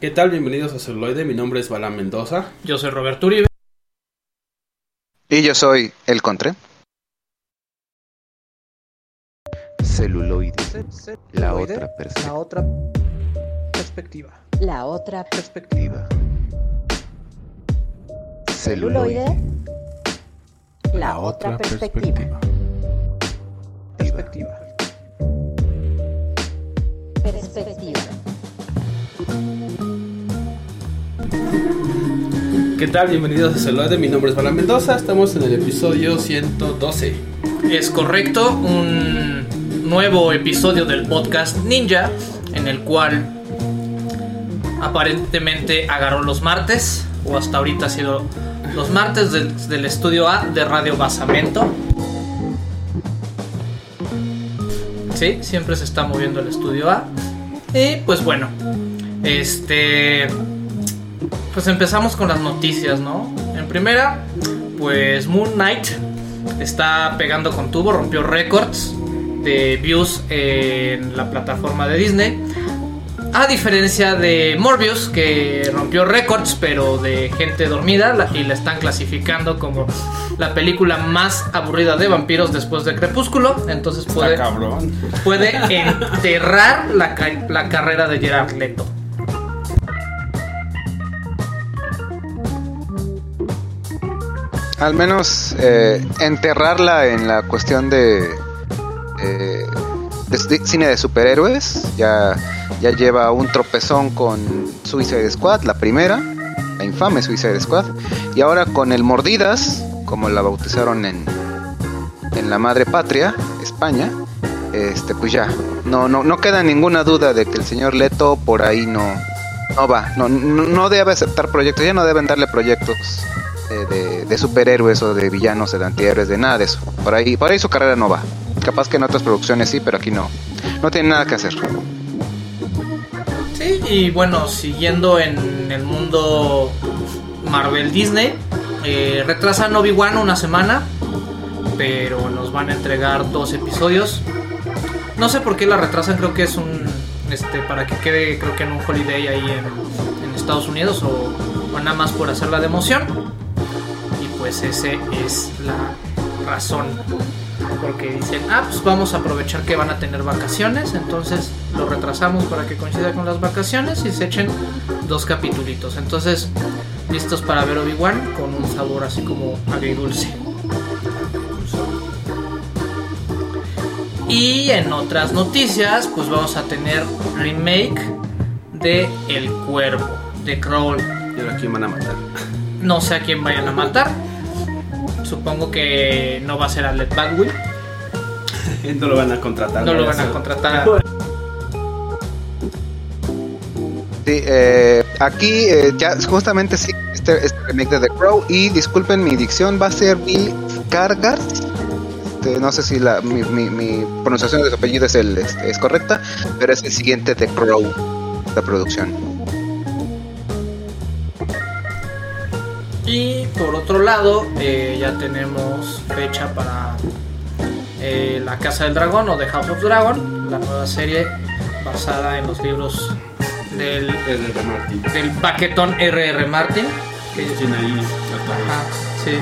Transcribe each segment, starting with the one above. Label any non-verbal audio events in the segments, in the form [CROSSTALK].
¿Qué tal? Bienvenidos a Celuloide. Mi nombre es Balán Mendoza. Yo soy Roberto Uribe. Y yo soy El Contre. Celuloide. La otra perspectiva. La otra perspectiva. La otra Perspectiva. celuloide. La otra perspectiva. Perspectiva. Perspectiva. ¿Qué tal? Bienvenidos a Celuloide. Mi nombre es Balán Mendoza. Estamos en el episodio 112. Es correcto, un nuevo episodio del podcast Ninja, en el cual aparentemente agarró los martes, o hasta ahorita ha sido los martes del estudio A de Radio Basamento. Sí, siempre se está moviendo el estudio A. Y pues bueno, este. Pues empezamos con las noticias, ¿no? En primera, pues Moon Knight está pegando con tubo, rompió récords de views en la plataforma de Disney. A diferencia de Morbius, que rompió récords, pero de gente dormida, la- y la están clasificando como la película más aburrida de vampiros después de Crepúsculo. Entonces puede, puede enterrar la, la carrera de Gerard Leto. Al menos eh, enterrarla en la cuestión de, eh, de cine de superhéroes. Ya, ya lleva un tropezón con Suicide Squad, la primera, la infame Suicide Squad. Y ahora con el Mordidas, como la bautizaron en, en la madre patria, España. Este, pues ya, no, no, no queda ninguna duda de que el señor Leto por ahí no, no va, no, no, no debe aceptar proyectos, ya no deben darle proyectos de, de- superhéroes o de villanos, de antihéroes, de nada de eso. Por ahí, por ahí su carrera no va. Capaz que en otras producciones sí, pero aquí no. No tiene nada que hacer. Sí, y bueno, siguiendo en el mundo Marvel Disney, eh, retrasan Obi-Wan una semana, pero nos van a entregar dos episodios. No sé por qué la retrasan, creo que es un. Este, para que quede, creo que en un holiday ahí en, en Estados Unidos o, o nada más por hacerla de emoción. Pues ese es la razón. Porque dicen, ah, pues vamos a aprovechar que van a tener vacaciones, entonces lo retrasamos para que coincida con las vacaciones y se echen dos capitulitos. Entonces, listos para ver Obi-Wan con un sabor así como agridulce. Y en otras noticias, pues vamos a tener remake de El Cuervo, de Crawl. ¿Y ahora quién van a matar? No sé a quién vayan a matar. Supongo que no va a ser a Led Bagwell. No lo van a contratar. No lo van a contratar. Sí, eh, aquí eh, ya justamente sí, este, este remake de The Crow. Y disculpen mi dicción, va a ser Bill Cargar. Este, no sé si la, mi, mi- mi pronunciación de su apellido es, el, es, es correcta, pero es el siguiente The Crow, la producción. Y por otro lado, eh, ya tenemos fecha para eh, La Casa del Dragón o The House of Dragon, la nueva serie basada en los libros del, Martin. del baquetón R.R. Martin. Que, Tiene ahí la ajá, sí.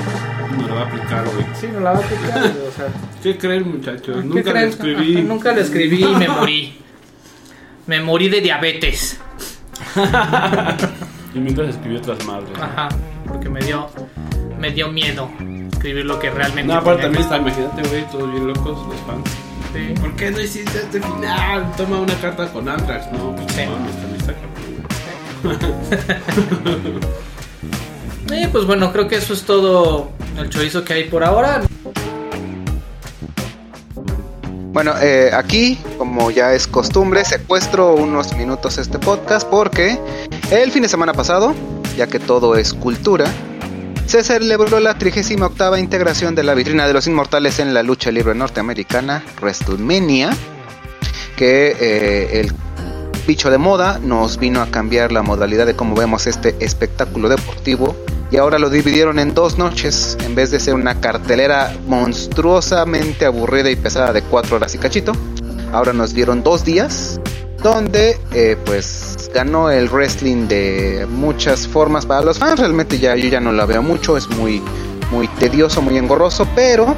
No lo va a aplicar, güey. Sí, no la va a aplicar, o sea. ¿Qué creen, muchachos? ¿Qué Nunca lo creen? escribí. Ajá, nunca lo escribí y me morí. Me morí de diabetes. [LAUGHS] Y mientras escribí otras madres. Ajá, porque me dio, me dio miedo escribir lo que realmente. No, aparte también está, imagínate, güey, todos bien locos, los fans. Sí. ¿Por qué no hiciste este final? Toma una carta con Antrax. No, pues Sí. no, también está. Y [LAUGHS] pues bueno, creo que eso es todo el chorizo que hay por ahora. Bueno, eh, aquí, como ya es costumbre, secuestro unos minutos este podcast porque el fin de semana pasado, ya que todo es cultura, se celebró la 38 integración de la vitrina de los inmortales en la lucha libre norteamericana, WrestleMania, que eh, el bicho de moda nos vino a cambiar la modalidad de cómo vemos este espectáculo deportivo y ahora lo dividieron en dos noches en vez de ser una cartelera monstruosamente aburrida y pesada de cuatro horas y cachito. Ahora nos dieron dos días donde eh, pues ganó el wrestling de muchas formas para los fans. Realmente ya yo ya no la veo mucho, es muy muy tedioso, muy engorroso, pero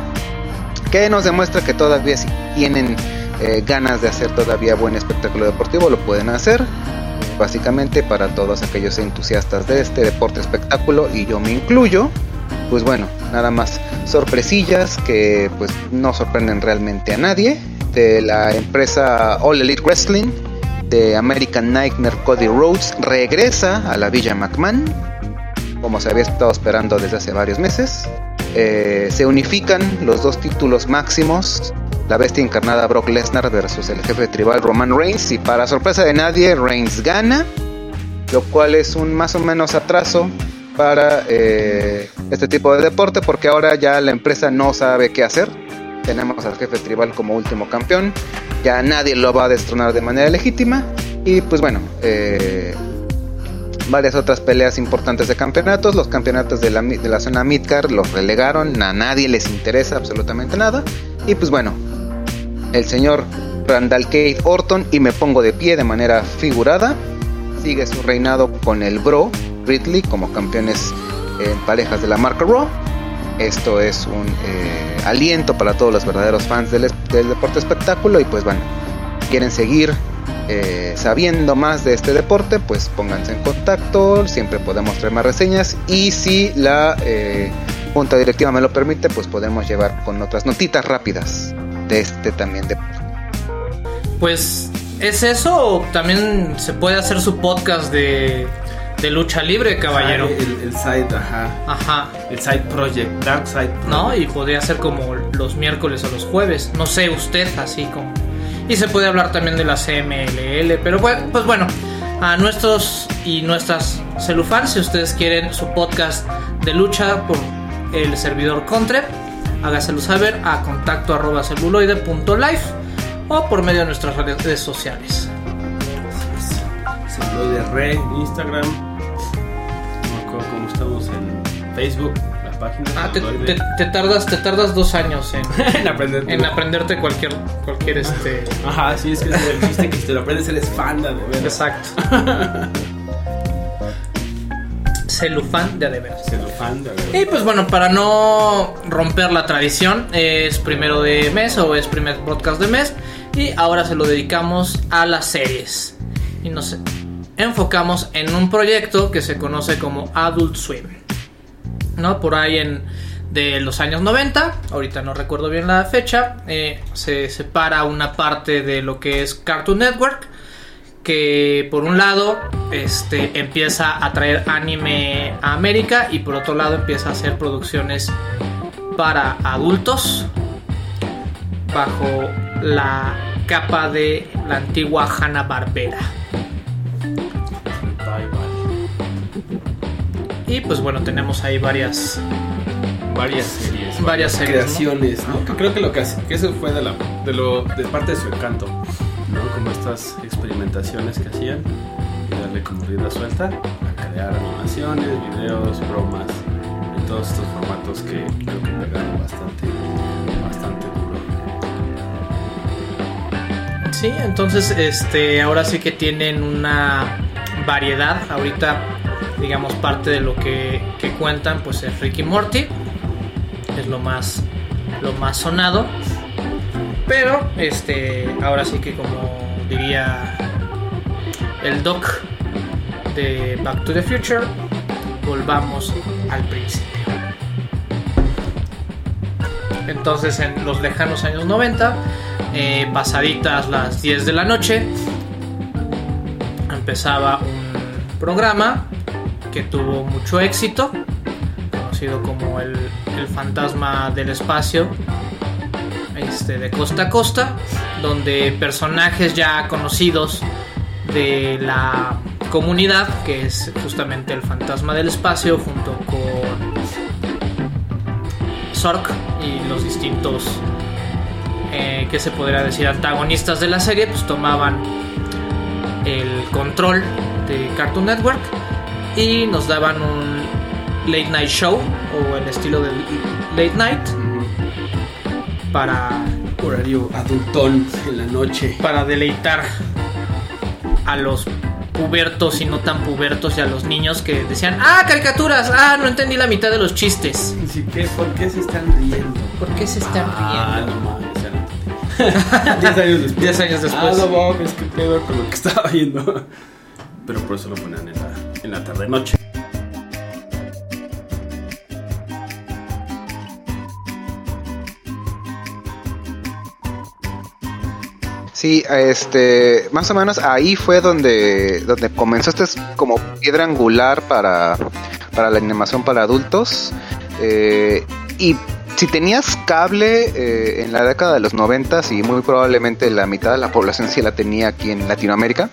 que nos demuestra que todavía si tienen eh, ganas de hacer todavía buen espectáculo deportivo lo pueden hacer. Básicamente para todos aquellos entusiastas de este deporte espectáculo y yo me incluyo, pues bueno, nada más sorpresillas que pues no sorprenden realmente a nadie de la empresa All Elite Wrestling de American Nightmare Cody Rhodes regresa a la Villa McMahon como se había estado esperando desde hace varios meses. Eh, se unifican los dos títulos máximos, la bestia encarnada Brock Lesnar versus el jefe tribal Roman Reigns y para sorpresa de nadie Reigns gana, lo cual es un más o menos atraso para eh, este tipo de deporte porque ahora ya la empresa no sabe qué hacer. Tenemos al jefe tribal como último campeón, ya nadie lo va a destronar de manera legítima y pues bueno, eh, varias otras peleas importantes de campeonatos. Los campeonatos de la, de la zona Midcar los relegaron, a nadie les interesa absolutamente nada. Y pues bueno, el señor Randall Cade Orton, y me pongo de pie de manera figurada, sigue su reinado con el Bro Ridley como campeones en parejas de la marca Raw. Esto es un eh, aliento para todos los verdaderos fans del, del deporte espectáculo y pues bueno, quieren seguir eh, sabiendo más de este deporte, pues pónganse en contacto, siempre podemos traer más reseñas y si la eh, junta directiva me lo permite, pues podemos llevar con otras notitas rápidas de este también deporte. Pues es eso, también se puede hacer su podcast de, de lucha libre, caballero. El, el side, ajá. Ajá. El side project, Dark Side Project. ¿No? Y podría ser como los miércoles o los jueves. No sé, usted, así como. Y se puede hablar también de la CMLL. Pero bueno, pues bueno, a nuestros y nuestras celufans, si ustedes quieren su podcast de lucha por el servidor Contre, hágaselo saber a contacto arroba celuloide.life o por medio de nuestras redes sociales. Celuloide Re, Instagram. Estamos en Facebook, la página. Ah, te, te- te tardas, te tardas dos años en, [LAUGHS] en aprender. en aprenderte cualquier, cualquier este. Ajá, sí, es que es el chiste que si te lo aprendes eres fan de ver. Exacto. [LAUGHS] Celufán de adeveras. Fan de. Y pues bueno, para no romper la tradición, es primero de mes o es primer podcast de mes. Y ahora se lo dedicamos a las series. Y nos enfocamos en un proyecto que se conoce como Adult Swim. ¿No? Por ahí en de los años 90, ahorita no recuerdo bien la fecha, eh, se separa una parte de lo que es Cartoon Network que por un lado este, empieza a traer anime a América y por otro lado empieza a hacer producciones para adultos bajo la capa de la antigua Hanna Barbera. Y pues bueno, tenemos ahí varias Varias series. Varias series, Creaciones, ¿no? Que creo que lo que, hace- que eso fue de, la, de, lo, de parte de su encanto, ¿no? Como estas experimentaciones que hacían y darle como rienda suelta a crear animaciones, videos, bromas, en todos estos formatos que creo que pegaron bastante, bastante duro. Sí, entonces este ahora sí que tienen una variedad. Ahorita, digamos, parte de lo que, cuentan, pues es Ricky Morty. Es lo más lo más sonado. Pero este ahora sí que como diría el doc de Back to the Future, volvamos al principio. Entonces en los lejanos años 90, eh, pasaditas las 10 de la noche, empezaba un programa que tuvo mucho éxito, conocido como el, el fantasma del espacio, este, de costa a costa, donde personajes ya conocidos de la comunidad, que es justamente el fantasma del espacio, junto con Zork y los distintos, eh, que se podría decir, antagonistas de la serie, pues tomaban el control de Cartoon Network y nos daban un late night show o el estilo del late night para, Horario adultón en la noche. para deleitar a los pubertos y no tan pubertos y a los niños que decían, ah, caricaturas, ah, no entendí la mitad de los chistes. Sí, ¿qué? ¿Por qué se están riendo? ¿Por qué se están Ah, riendo? no mames, ya no entendí. [LAUGHS] Diez años después. Diez años después. Ah, no mames, qué pedo con lo que estaba viendo. Pero por eso lo ponían en la, en la tarde-noche. Sí, este, más o menos ahí fue donde, donde comenzó. Esto es como piedra angular para, para la animación para adultos. Eh, y si tenías cable eh, en la década de los 90 y muy probablemente la mitad de la población sí la tenía aquí en Latinoamérica,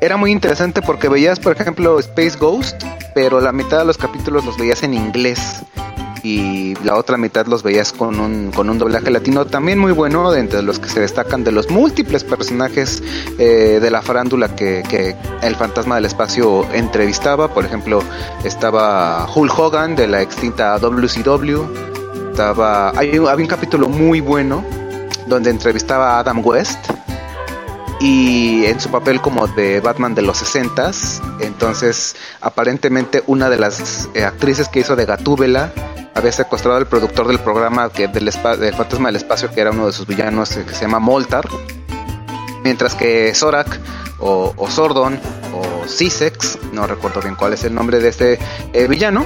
era muy interesante porque veías, por ejemplo, Space Ghost, pero la mitad de los capítulos los veías en inglés y la otra mitad los veías con un, con un doblaje latino también muy bueno, de entre los que se destacan de los múltiples personajes eh, de la farándula que, que el fantasma del espacio entrevistaba. Por ejemplo, estaba Hulk Hogan de la extinta WCW. Estaba, hay, había un capítulo muy bueno donde entrevistaba a Adam West y en su papel como de Batman de los 60 entonces aparentemente una de las eh, actrices que hizo de Gatúbela había secuestrado al productor del programa del fantasma del espacio que era uno de sus villanos eh, que se llama Moltar mientras que Zorak o, o Sordon o Sisex no recuerdo bien cuál es el nombre de este eh, villano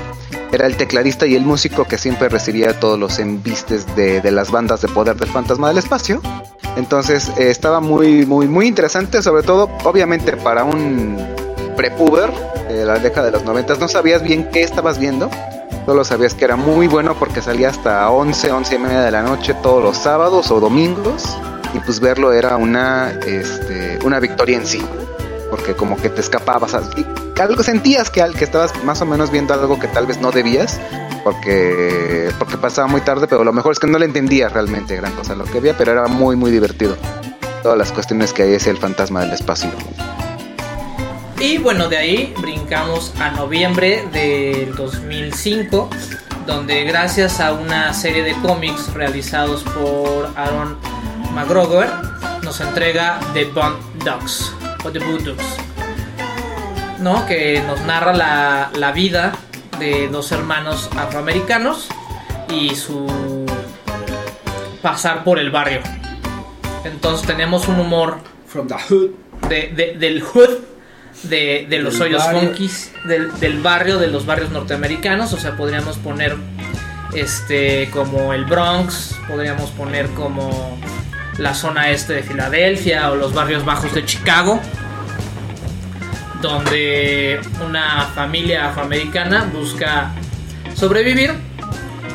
era el tecladista y el músico que siempre recibía todos los embistes de, de las bandas de poder del fantasma del espacio entonces eh, estaba muy, muy, muy interesante, sobre todo, obviamente, para un prepuber de la década de los 90. No sabías bien qué estabas viendo, solo sabías que era muy bueno porque salía hasta 11, 11 y media de la noche todos los sábados o domingos. Y pues verlo era una, este, una victoria en sí, porque como que te escapabas. algo sentías que, que estabas más o menos viendo algo que tal vez no debías, porque, porque pasaba muy tarde, pero lo mejor es que no le entendía realmente gran cosa lo que veía, pero era muy, muy divertido. Todas las cuestiones que hay es el fantasma del espacio. Y bueno, de ahí brincamos a noviembre del 2005, donde gracias a una serie de cómics realizados por Aaron McGregor, nos entrega The Bond Dogs o The Bulldogs, ¿no? que nos narra la, la vida de dos hermanos afroamericanos y su pasar por el barrio. Entonces tenemos un humor From the hood. de- de- del hood, de, de los hoyos funkis, del, del barrio, de los barrios norteamericanos. O sea, podríamos poner este como el Bronx, podríamos poner como la zona este de Filadelfia o los barrios bajos de Chicago, donde una familia afroamericana busca sobrevivir.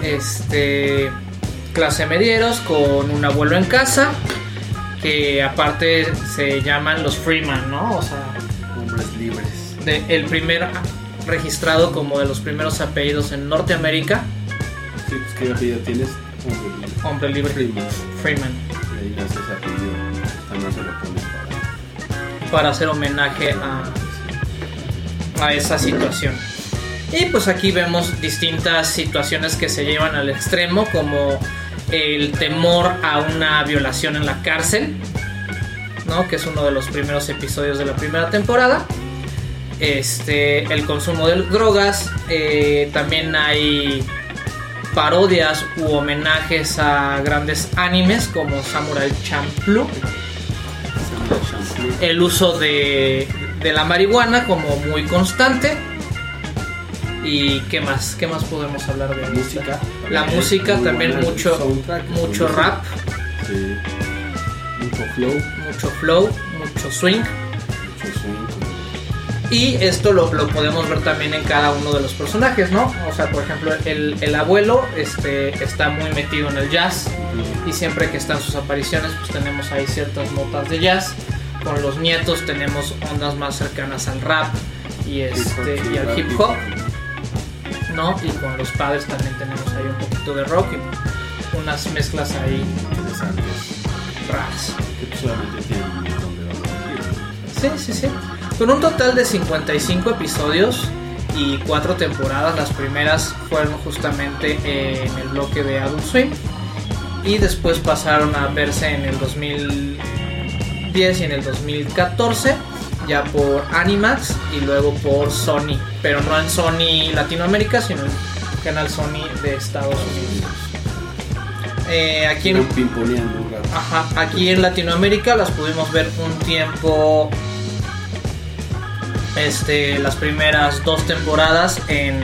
Este clase medieros con un abuelo en casa que aparte se llaman los Freeman, ¿no? O sea, Hombres libres. de- el primer registrado como de los primeros apellidos en Norteamérica, Sí, pues ¿qué apellido tienes? Hombre libre. hombre libre, Freeman. Freeman, nace ese apellido. También se lo ponen para. para hacer homenaje a, a esa situación. Y pues aquí vemos distintas situaciones que se llevan al extremo, como el temor a una violación en la cárcel, ¿no? que es uno de los primeros episodios de la primera temporada. Este, el consumo de drogas, eh, también hay parodias u homenajes a grandes animes como Samurai Champloo el uso de, de la marihuana como muy constante. ¿Y qué más? ¿Qué más podemos hablar de La música. La también música también el mucho, soundtrack, mucho muy rap, Sí. Mucho flow, mucho flow, mucho swing. mucho Y esto lo, lo podemos ver también en cada uno de los personajes, ¿no? O sea, por ejemplo, el, el abuelo este, está muy metido en el jazz. y siempre que están sus apariciones pues tenemos ahí ciertas notas de jazz con los nietos tenemos ondas más cercanas al rap y este y al hip hop no y con los padres también tenemos ahí un poquito de rock y unas mezclas ahí Interesantes. raras. Pues sí sí sí. Con un total de 55 episodios y cuatro temporadas las primeras fueron justamente en el bloque de Adult Swim y después pasaron a verse en el 2010 2010 y en el 2014, ya por Animax y luego por Sony, pero no en Sony Latinoamérica, sino en el canal Sony de Estados Unidos. Eh, aquí en. Ajá, aquí Latinoamérica las pudimos ver un tiempo. Este, las primeras dos temporadas en,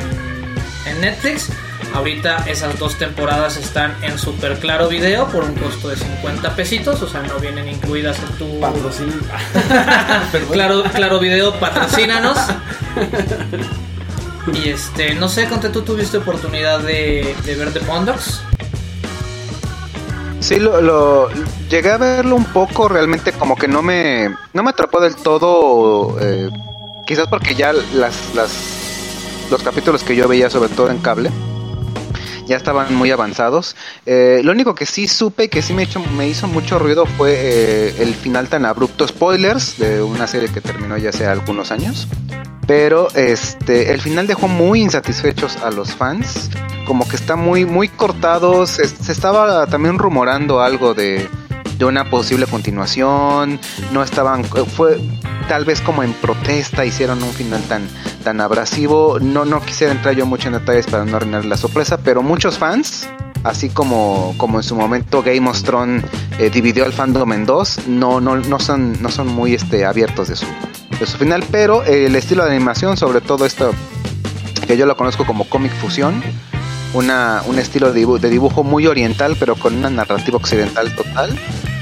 en Netflix. Ahorita esas dos temporadas están en Super Claro Video por un costo de 50 pesitos, o sea, no vienen incluidas en tu. Patrocina. [LAUGHS] Claro, claro Video, patrocínanos. Y este, no sé, Conte, tú tuviste oportunidad de, de ver The Bondogs. Sí, lo, lo- llegué a verlo un poco, realmente como que no me, no me atrapó del todo, eh, quizás porque ya las, las, los capítulos que yo veía, sobre todo en cable, ya estaban muy avanzados. Eh, lo único que sí supe que sí me, me hizo mucho ruido fue eh, el final tan abrupto, spoilers, de una serie que terminó ya hace algunos años. Pero este, el final dejó muy insatisfechos a los fans. Como que está muy, muy cortado. Se estaba también rumorando algo de, de una posible continuación. No estaban. Fue tal vez como en protesta. Hicieron un final tan, tan abrasivo. No, no quisiera entrar yo mucho en detalles para no arruinar la sorpresa. Pero muchos fans. Así como, como en su momento Game of Thrones eh, dividió al fandom en dos, no, no, no, son, no son muy este, abiertos de su, de su final, pero eh, el estilo de animación, sobre todo esto que yo lo conozco como cómic fusión, una, un estilo de de dibujo muy oriental, pero con una narrativa occidental total,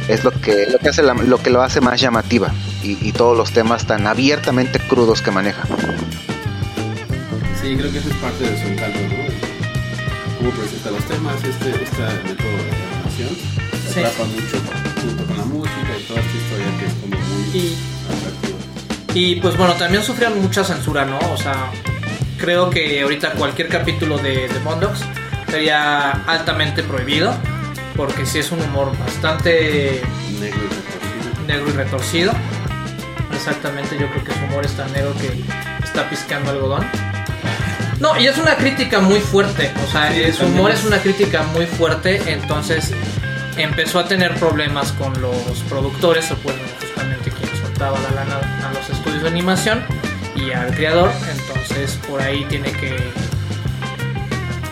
es lo que, lo que, hace la- lo, que lo hace más llamativa y, y todos los temas tan abiertamente crudos que maneja. Sí, creo que eso es parte de su encanto, ¿no? Cómo presenta los temas, este, este método de animación. Sí. Atrapa mucho junto con la música y toda esta historia que es como muy Y atractiva. Y pues bueno, también sufrieron mucha censura, ¿no? O sea, creo que ahorita cualquier capítulo de, de Bondogs sería altamente prohibido, porque sí es un humor bastante Negro y retorcido. negro y retorcido. Exactamente, yo creo que su humor es tan negro que está piscando algodón. No, y es una crítica muy fuerte, o sea, Sí, su humor es- una crítica muy fuerte, entonces empezó a tener problemas con los productores, o bueno, justamente quien soltaba la lana a los estudios de animación y al creador, entonces por ahí tiene que,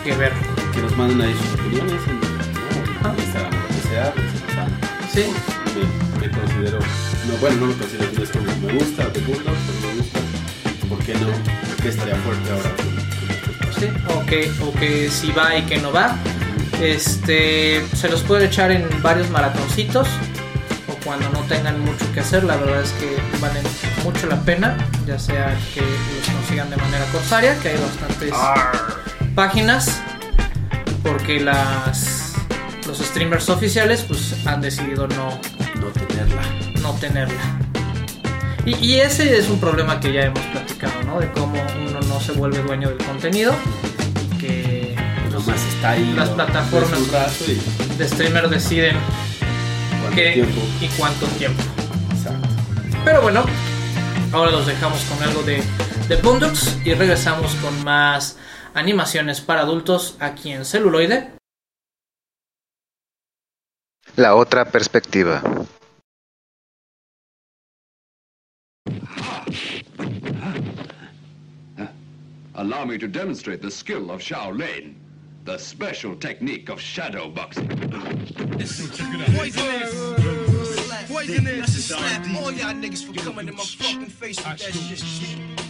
que ver. Que nos manden ahí sus opiniones en, Instagram, lo que sea, pues. Sí, me, me considero, no, bueno, no me considero, no es como me gusta, te gusta, pero me gusta. ¿Por qué no? ¿Por qué estaría fuerte ahora? sí, o que, o que si va y que no va. Este, se los pueden echar en varios maratoncitos o cuando no tengan mucho que hacer. La verdad es que valen mucho la pena, ya sea que los consigan de manera corsaria, que hay bastantes páginas, porque las streamers oficiales pues han decidido no, No tenerla. no tenerla. Y, y ese es un problema que ya hemos platicado, ¿no? De cómo uno no se vuelve dueño del contenido y que Pues Nomás está ahí. Las plataformas. rato y de streamer deciden cuánto qué tiempo. y cuánto tiempo. Exacto. Pero bueno, ahora los dejamos con algo de, de y regresamos con más animaciones para adultos aquí en celuloide. La otra perspectiva. Allow me to demonstrate the skill of Shaolin, the special technique of shadow boxing. Poisonous. Poisonous. Slap all y'all niggas for coming in my fucking face with that shit.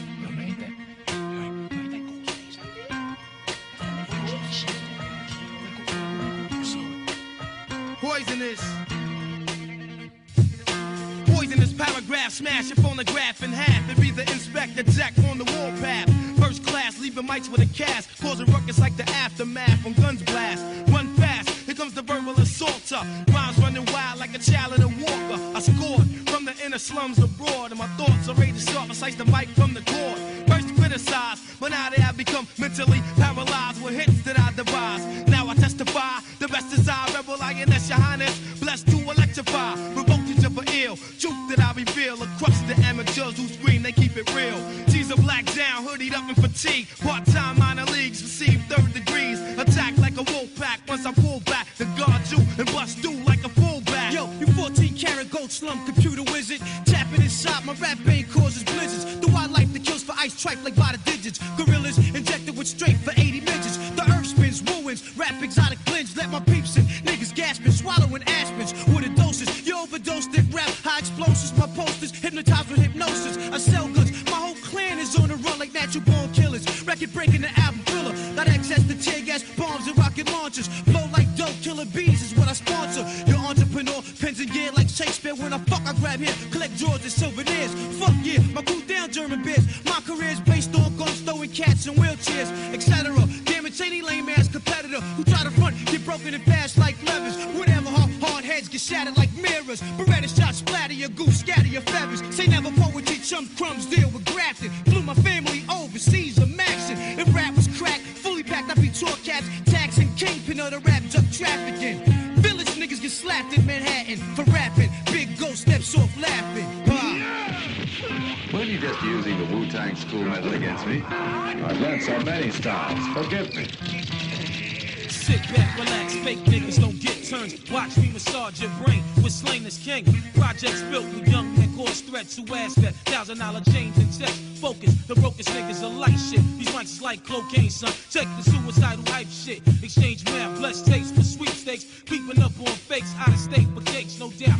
Poisonous. Poisonous paragraph, smash your phonograph in half and be the inspector jack on the warpath. First class, leaving mics with a cast, causing ruckus like the aftermath from guns blast. Run fast, here comes the verbal assaulter. Rhymes running wild like a child in a walker. I scored from the inner slums abroad, and my thoughts are ready to sharp. I slice the mic from the cord. First criticized, but now they have become mentally paralyzed with hits that I devise. The best is I, rebel lioness, your highness, blessed to electrify, provoke you to for ill. Truth that I reveal across the amateurs who scream, they keep it real. She's a black down, hoodied up in fatigue. Part time minor leagues, receive third degrees. Attack like a wolf pack once I pull back to guard you and bust through like a fullback. Yo, you 14 karat gold slum computer wizard. Tapping inside my rap vein causes blizzards. The wildlife that kills for ice tripe like by the digits. Gorillas injected with strength for 80 midgets. The earth spins, ruins, rap exotic My peeps and Niggas gasping, swallowing aspens. With a doses, you overdosed it. Rap high explosives, my posters hypnotized with hypnosis. I sell goods. My whole clan is on the run like natural born killers. Record breaking the album thriller. Got access to tear gas, bombs, and rocket launchers. Blow like dope, killer bees is what I sponsor. Your entrepreneur, pens and gear like Shakespeare. When I fuck, I grab here, collect drawers and souvenirs. Fuck yeah, my cool down German beers. My career's based on guns, throwing cats in wheelchairs, etc. Damn it, any lame ass get broken and fast like levers. Whatever, hard, hard heads get shattered like mirrors. Beretta shots splatter your goose, scatter your feathers. Say never poetry, chum crumbs deal with grafting. Flew my family overseas, a maxing. If rap was crack, fully packed, I'd be tour cats, taxing kingpin of the rap drug trafficking. Village niggas get slapped in Manhattan for rapping. Big ghost steps off laughing. Weren't you just using the Wu-Tang school method against me? I've learned so many styles. Forgive me. Sit back, relax, fake niggas don't get turns. Watch me massage your brain with Slain King. Projects built with young men cause threats who ask that thousand dollar chains and checks. Focus, the brokest niggas are light shit. These mics is like cocaine, son. Check the suicidal hype shit. Exchange man, blessed taste for sweepstakes. Creeping up on fakes, out of state for cakes, no doubt.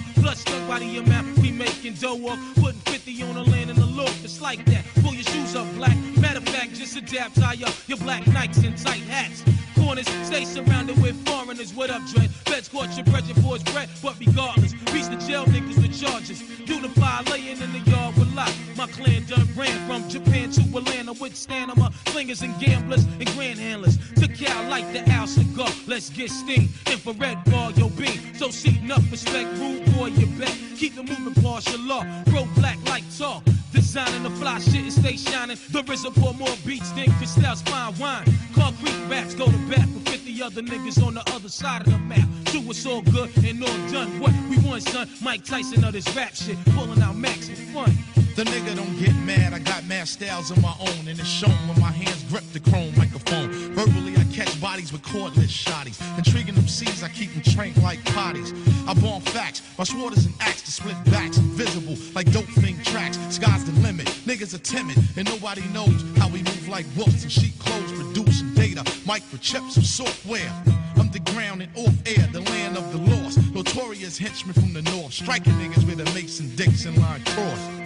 By the amount we making dough off. Putting 50 on the land in the loop, it's like that. Pull your shoes up, black. Matter of fact, just adapt, tie up your black Nikes and tight hats. Corners stay surrounded with foreigners. What up, Dread? Feds caught your bread, your boys bread. But regardless, reach the jail niggas with charges. Unify, laying in the yard with lot. My clan done ran from Japan to Atlanta with stamina, slingers and gamblers and grand handlers. Took out like the owl cigar. Let's get steam. Infrared bar, your beam. So seating up, respect, rude boy, you bet. Keep the movement partial law. Bro, black like talk. Designing the fly shit and stay shining. The RZA pour more beats than Cristal's fine wine. Concrete raps go to bat for 50 other niggas on the other side of the map. Do it's all good and all done. What we want, son? Mike Tyson of this rap shit. Pulling out max for fun. The nigga don't get mad, I got mad styles of my own, and it's shown when my hands grip the chrome microphone. Verbally, catch bodies with cordless shotties. Intriguing them C's, I keep them trained like potties. I born facts, my sword is an axe to split backs, invisible like dope thing tracks. Sky's the limit, niggas are timid, and nobody knows how we move like wolves and sheep clothes, producing data, microchips and software. Underground and off air, the land of the lost. Notorious henchmen from the north, striking niggas with a Mason Dixon line cross.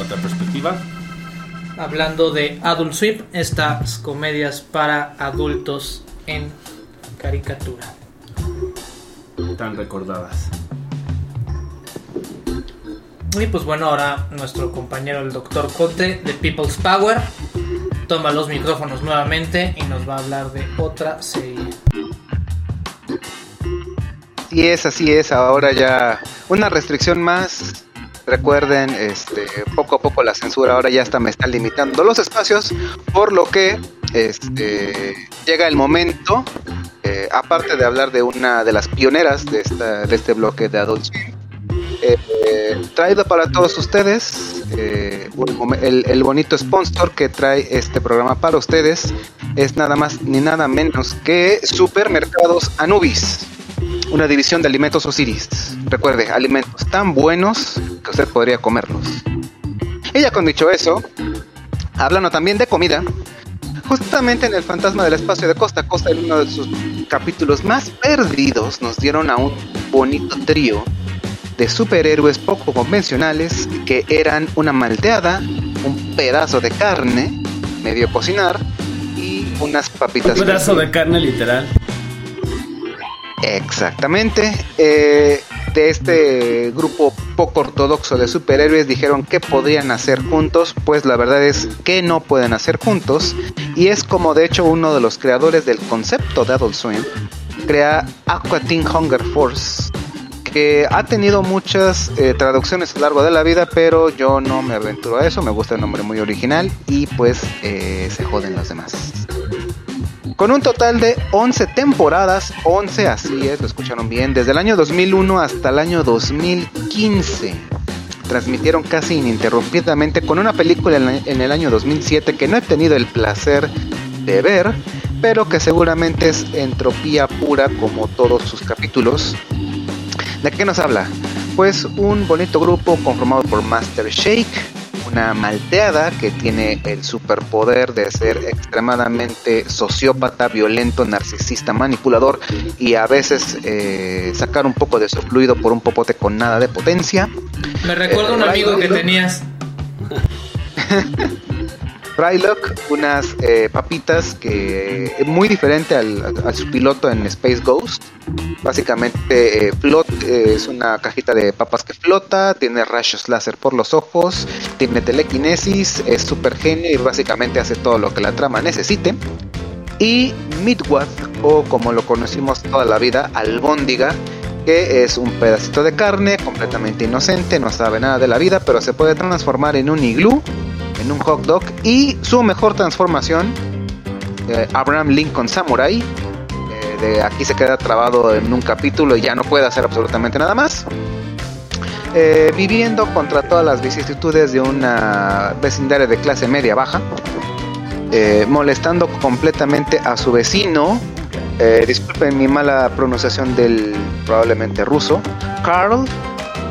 La otra perspectiva. Hablando de Adult Swim, estas comedias para adultos en caricatura. Tan recordadas. Y pues bueno, ahora nuestro compañero el doctor Conte de People's Power toma los micrófonos nuevamente y nos va a hablar de otra serie. Así es, así es. Ahora ya una restricción más. Recuerden, este, poco a poco la censura ahora ya hasta me está limitando los espacios, por lo que este, llega el momento, eh, aparte de hablar de una de las pioneras de, esta, este bloque de Adult eh, traído para todos ustedes eh, el bonito sponsor que trae este programa para ustedes es nada más ni nada menos que Supermercados Anubis una división de alimentos Osiris. Recuerde, alimentos tan buenos que usted podría comerlos. Y ya con dicho eso, hablando también de comida, justamente en el Fantasma del Espacio de Costa a Costa, en uno de sus capítulos más perdidos, nos dieron a un bonito trío de superhéroes poco convencionales que eran una malteada, un pedazo de carne, medio cocinar, y unas papitas. Un pedazo de carne literal. Exactamente. Eh, de este grupo poco ortodoxo de superhéroes dijeron que podrían hacer juntos, pues la verdad es que no pueden hacer juntos. Y es como de hecho uno de los creadores del concepto de Adult Swim crea Aqua Teen Hunger Force, que ha tenido muchas eh, traducciones a lo largo de la vida, pero yo no me aventuro a eso, me gusta el nombre muy original y pues eh, se joden las demás. Con un total de 11 temporadas, 11 así es, lo escucharon bien, desde el año 2001 hasta el año 2015. Transmitieron casi ininterrumpidamente con una película en, el año 2007 que no he tenido el placer de ver, pero que seguramente es entropía pura como todos sus capítulos. ¿De qué nos habla? Pues un bonito grupo conformado por Master Shake, una malteada que tiene el superpoder de ser extremadamente sociópata, violento, narcisista, manipulador y a veces eh, sacar un poco de su fluido por un popote con nada de potencia. Me recuerda Eh, un amigo que tenías. [LAUGHS] Frylock, unas eh, papitas que es muy diferente al, su piloto en Space Ghost. Básicamente eh, flot, eh, es una cajita de papas que flota, tiene rayos láser por los ojos, tiene telequinesis, es super genio y básicamente hace todo lo que la trama necesite. Y Midwath, o como lo conocimos toda la vida, Albóndiga, que es un pedacito de carne completamente inocente, no sabe nada de la vida, pero se puede transformar en un iglú, en un hot dog y su mejor transformación, eh, Abraham Lincoln Samurai, eh, de aquí se queda trabado en un capítulo y ya no puede hacer absolutamente nada más. Eh, viviendo contra todas las vicisitudes de una vecindaria de clase media baja, molestando completamente a su vecino. eh, disculpen mi mala pronunciación del probablemente ruso. Karl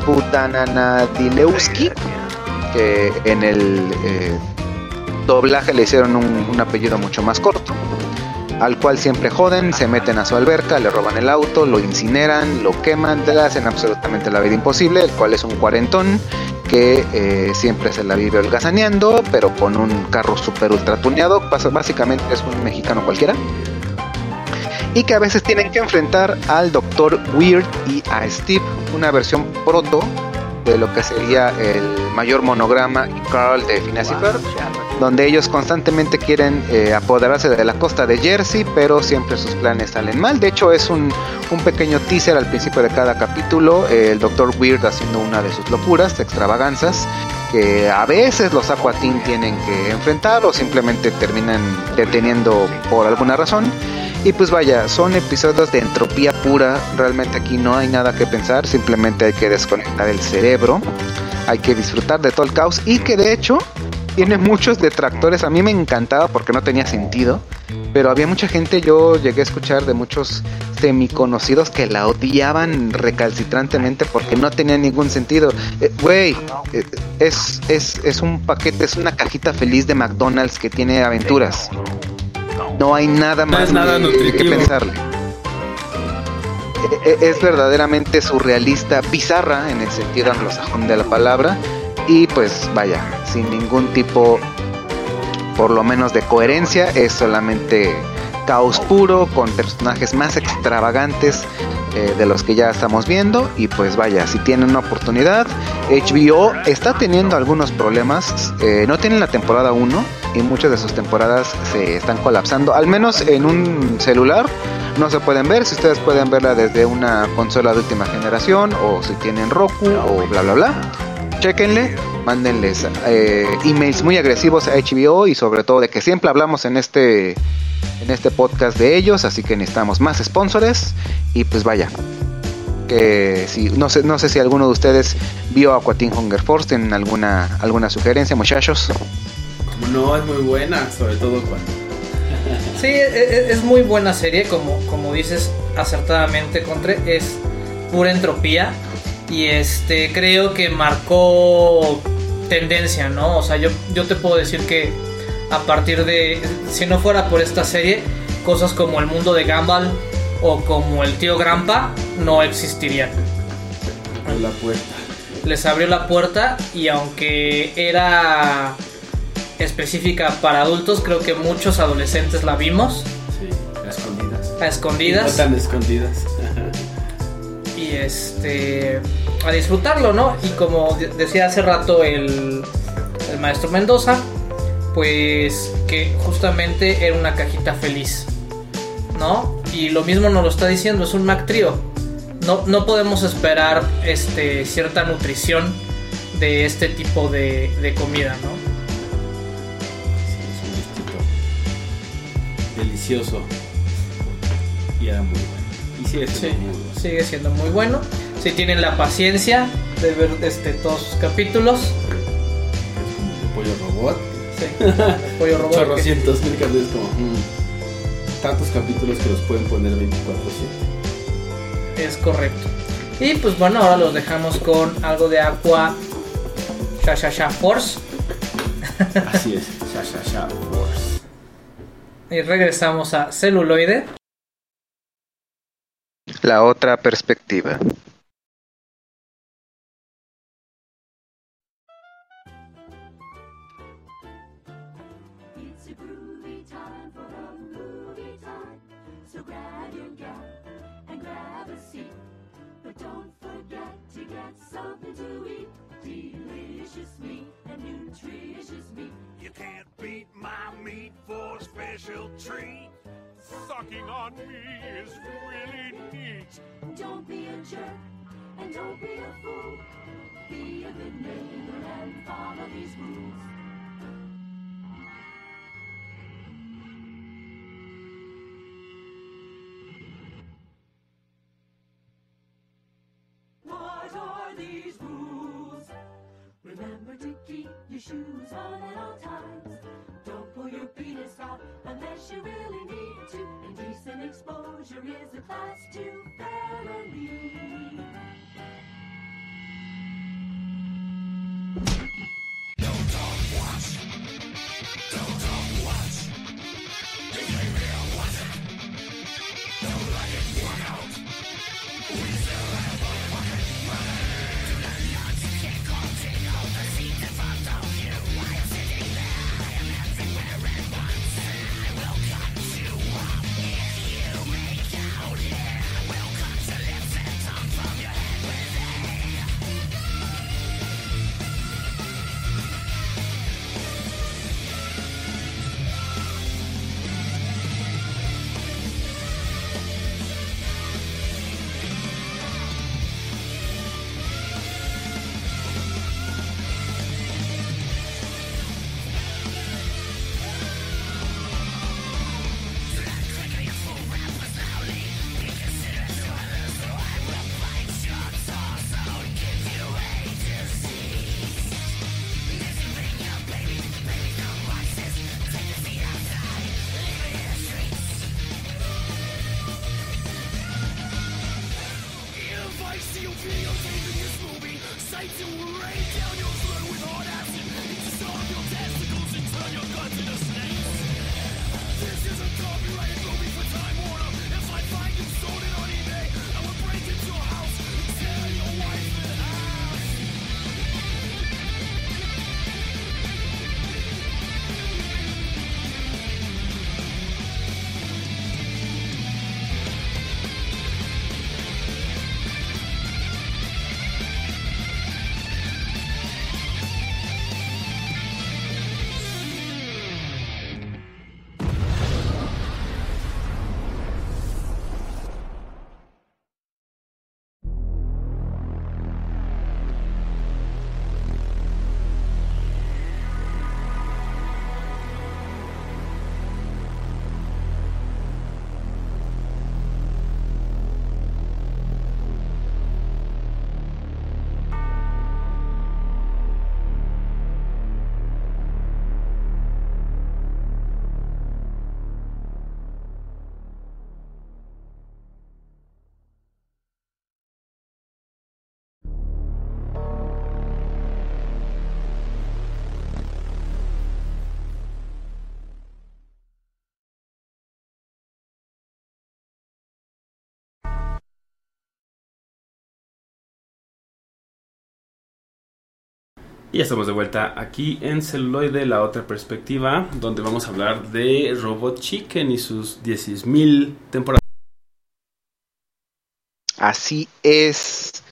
Budananadilewski, que en el eh, doblaje le hicieron un, apellido mucho más corto. Al cual siempre joden, se meten a su alberca, le roban el auto, lo incineran, lo queman, le hacen absolutamente la vida imposible, el cual es un cuarentón que eh, siempre se la vive holgazaneando, pero con un carro super ultra tuneado, básicamente es un mexicano cualquiera. Y que a veces tienen que enfrentar al Doctor Weird y a Steve, una versión proto de lo que sería el mayor monograma y Carl de Phineas y Ferb, donde ellos constantemente quieren eh, apoderarse de la costa de Jersey, pero siempre sus planes salen mal. De hecho, es un, un pequeño teaser al principio de cada capítulo, eh, el Dr. Weird haciendo una de sus locuras, extravaganzas, que a veces los Aquatin tienen que enfrentar o simplemente terminan deteniendo por alguna razón. Y pues vaya, son episodios de entropía pura, realmente aquí no hay nada que pensar, simplemente hay que desconectar el cerebro, hay que disfrutar de todo el caos y que de hecho tiene muchos detractores, a mí me encantaba porque no tenía sentido, pero había mucha gente, yo llegué a escuchar de muchos semiconocidos que la odiaban recalcitrantemente porque no tenía ningún sentido. Eh, Güey, eh, es, es, es un paquete, es una cajita feliz de McDonald's que tiene aventuras. No hay nada No más nada que- que pensarle. E- Es verdaderamente surrealista, bizarra en el sentido anglosajón de la palabra. Y pues vaya, sin ningún tipo, por lo menos de coherencia, es solamente caos puro con personajes más extravagantes eh, de los que ya estamos viendo. Y pues vaya, si tienen una oportunidad, HBO está teniendo algunos problemas. eh, no tienen la temporada 1 y muchas de sus temporadas se están colapsando. Al menos en un celular no se pueden ver. Si ustedes pueden verla desde una consola de última generación o si tienen Roku o bla bla bla. Chequenle, mándenles eh, emails muy agresivos a HBO y sobre todo de que siempre hablamos en este en este podcast de ellos, así que necesitamos más sponsores y pues vaya. Que si no sé no sé si alguno de ustedes vio Aquatin Hunger Force, tienen alguna alguna sugerencia, muchachos. No, es muy buena, sobre todo cuando. Sí, e- e- es muy buena serie, como, como dices acertadamente, Contre. Es pura entropía. Y este creo que marcó tendencia, ¿no? O sea, yo, yo te puedo decir que a partir de. Si no fuera por esta serie, cosas como el mundo de Gumball o como el tío Grampa no existirían. la puerta. Les abrió la puerta y aunque era específica para adultos, creo que muchos adolescentes la vimos Sí, a escondidas. a escondidas. No tan escondidas. y este a disfrutarlo, ¿no? Y como de- decía hace rato el, el maestro Mendoza, pues que justamente era una cajita feliz, ¿no? Y lo mismo nos lo está diciendo, es un Mac Trio. no, no podemos esperar este, cierta nutrición de este tipo de, de comida, ¿no? Delicioso. Y era muy bueno. Y sigue siendo Sí, muy bueno. sigue siendo muy bueno. Si tienen la paciencia de ver este, todos sus capítulos, Es como el pollo robot. sí, [LAUGHS] Pollo Robot. que- Chorrocientos mil capítulos como. mm, tantos capítulos que los pueden poner 24-7. Es correcto. Y pues bueno, ahora los dejamos con algo de Aqua Sha Sha Sha Force. Así es. Sha Sha Sha Force. Y regresamos a celuloide. La otra perspectiva. Special treat. Sucking on me is really neat. Don't be a jerk and don't be a fool. Be a good neighbor and follow these rules. Your shoes on at all times. Don't pull your penis out unless you really need to. Indecent exposure is a class two felony. lights and will rain down your Y estamos de vuelta aquí en Celuloide, la otra perspectiva, donde vamos a hablar de Robot Chicken y sus 10.000 temporadas. Así es.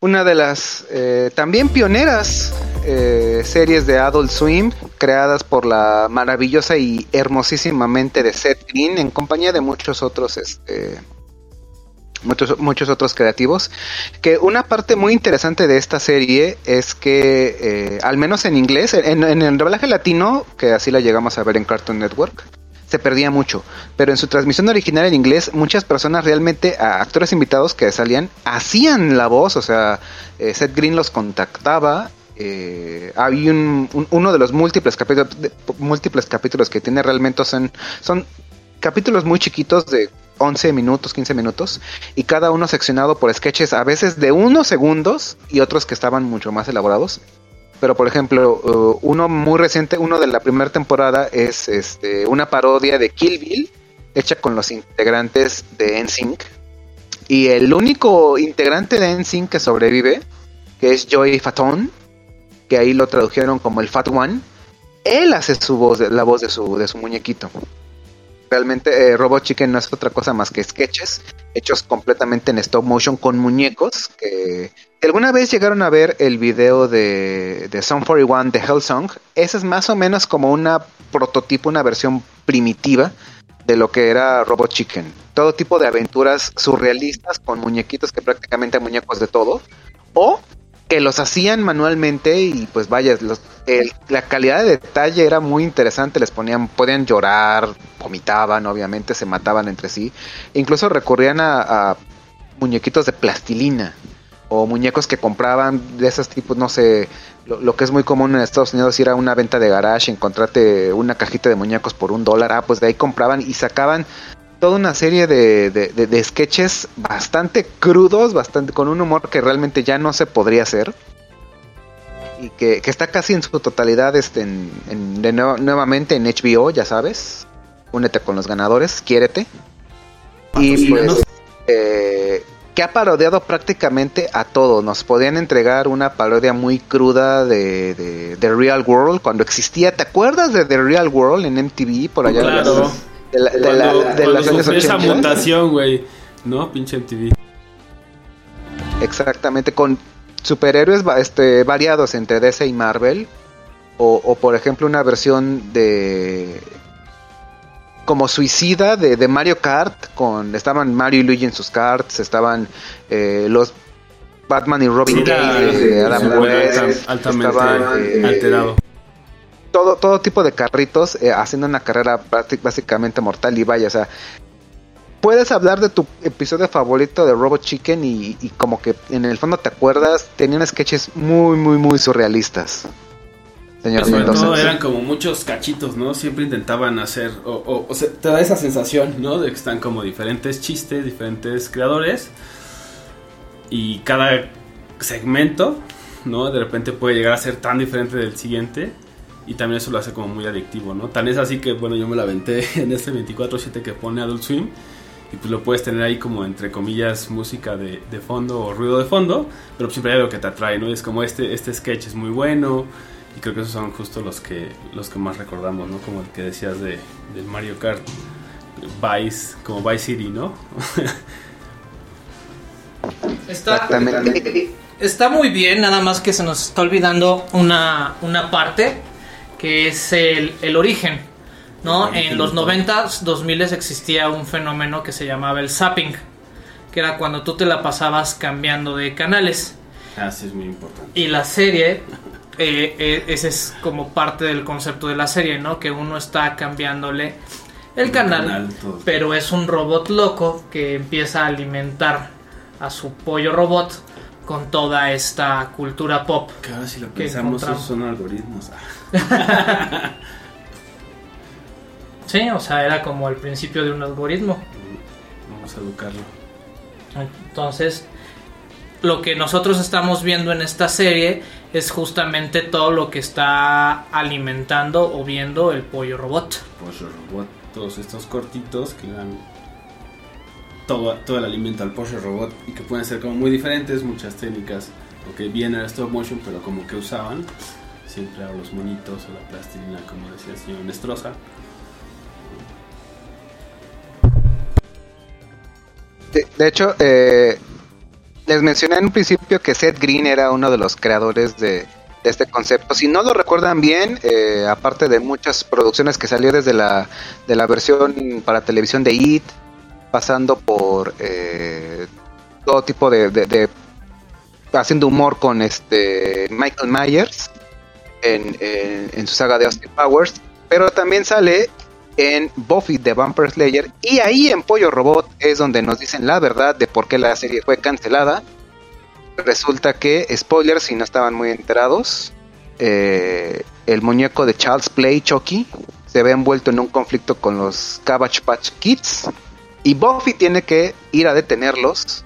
Una de las eh, también pioneras eh, series de Adult Swim, creadas por la maravillosa y hermosísima mente de Seth Green, en compañía de muchos otros este, muchos, muchos otros creativos. Que una parte muy interesante de esta serie es que, eh, al menos en inglés, en, el doblaje latino, que así la llegamos a ver en Cartoon Network, se perdía mucho. Pero en su transmisión original en inglés, muchas personas realmente, actores invitados que salían, hacían la voz, o sea, eh, Seth Green los contactaba. Eh, hay un, un- uno de los múltiples capítulos, múltiples capítulos que tiene realmente son, son capítulos muy chiquitos de 11 minutos, 15 minutos, y cada uno seccionado por sketches a veces de unos segundos y otros que estaban mucho más elaborados. Pero por ejemplo, uh, uno muy reciente, uno de la primera temporada es este, una parodia de Kill Bill hecha con los integrantes de NSYNC. Y el único integrante de NSYNC que sobrevive, que es Joey Fatone, que ahí lo tradujeron como el Fat One, él hace su voz, la voz de su, de su muñequito. Realmente eh, Robot Chicken no es otra cosa más que sketches hechos completamente en stop motion con muñecos que alguna vez llegaron a ver el video de, de Song 41 de Hellsong, ese es más o menos como una prototipo, una versión primitiva de lo que era Robot Chicken. Todo tipo de aventuras surrealistas con muñequitos que prácticamente muñecos de todo. O que los hacían manualmente y pues vaya, la calidad de detalle era muy interesante, les ponían, podían llorar, vomitaban, obviamente, se mataban entre sí, incluso recurrían a, muñequitos de plastilina o muñecos que compraban de esos tipos, no sé, lo, lo que es muy común en Estados Unidos ir a una venta de garage, encontrarte una cajita de muñecos por un dólar, ah, pues de ahí compraban y sacaban toda una serie de, de, de- de sketches bastante crudos, bastante con un humor que realmente ya no se podría hacer. Y que, que está casi en su totalidad este, en, en- de nuevo- nuevamente en HBO, ya sabes. Únete con los ganadores, quiérete. Y pues eh, que ha parodiado prácticamente a todo. Nos podían entregar una parodia muy cruda de, de Real World cuando existía. ¿Te acuerdas de The Real World en MTV por allá? Claro. de, la- de la- de cuando los años sufrió esa 80. mutación, güey. ¿No? Pinche MTV. Exactamente, con superhéroes este, variados entre DC y Marvel. O, o, por ejemplo una versión de... Como suicida de, de Mario Kart. con Estaban Mario y Luigi en sus karts. Estaban eh, los Batman y Robin Sí, era- de Adam West. alta- altamente estaban, eh, alterado. Todo, todo tipo de carritos eh, haciendo una carrera básicamente mortal y vaya, o sea, puedes hablar de tu episodio favorito de Robot Chicken y, y como que en el fondo te acuerdas, tenían sketches muy, muy, muy surrealistas. Señor Sobre Mendoza. todo eran como muchos cachitos, ¿no? Siempre intentaban hacer, o, o- o sea, te da esa sensación, ¿no? De que están como diferentes chistes, diferentes creadores. Y cada segmento, ¿no? De repente puede llegar a ser tan diferente del siguiente. Y también eso lo hace como muy adictivo, ¿no? Tan es así que, bueno, yo me la aventé [LAUGHS] en este 24-7 que pone Adult Swim. Y pues lo puedes tener ahí como entre comillas música de, de fondo o ruido de fondo. Pero pues siempre hay algo que te atrae, ¿no? Y es como este, este sketch es muy bueno. Y creo que esos son justo los que, los que más recordamos, ¿no? Como el que decías de, del Mario Kart. Vice, como Vice City, ¿no? [LAUGHS] Está, Exactamente. está muy bien, nada más que se nos está olvidando una, una parte que es el, el origen. ¿no? En los 90s, 2000 existía un fenómeno que se llamaba el zapping, que era cuando tú te la pasabas cambiando de canales. Ah, sí, es muy importante. Y la serie, eh, eh, ese es como parte del concepto de la serie, ¿no? Que uno está cambiándole el El canal, canal, pero es un robot loco que empieza a alimentar a su pollo robot con toda esta cultura pop. Que ahora si lo que pensamos, esos son algoritmos. [LAUGHS] [LAUGHS] Sí, o sea, era como el principio de un algoritmo. Vamos a educarlo. Entonces, lo que nosotros estamos viendo en esta serie es justamente todo lo que está alimentando o viendo el pollo robot. Pollo robot, todos estos cortitos que dan todo, todo el alimento al pollo robot y que pueden ser como muy diferentes, muchas técnicas, o que vienen a stop motion, pero como que usaban siempre a los monitos o la plastilina, como decía el señor Nestroza. De, hecho, eh, les mencioné en un principio que Seth Green era uno de los creadores de, este concepto. Si no lo recuerdan bien, eh, aparte de muchas producciones que salió desde la, de la versión para televisión de It, pasando por eh, todo tipo de- de- haciendo humor con este Michael Myers en, su saga de Austin Powers, pero también sale en Buffy the Vampire Slayer y ahí en Pollo Robot es donde nos dicen la verdad de por qué la serie fue cancelada. Resulta que, spoilers si no estaban muy enterados, eh, el muñeco de Charles Play, Chucky, se ve envuelto en un conflicto con los Cabbage Patch Kids y Buffy tiene que ir a detenerlos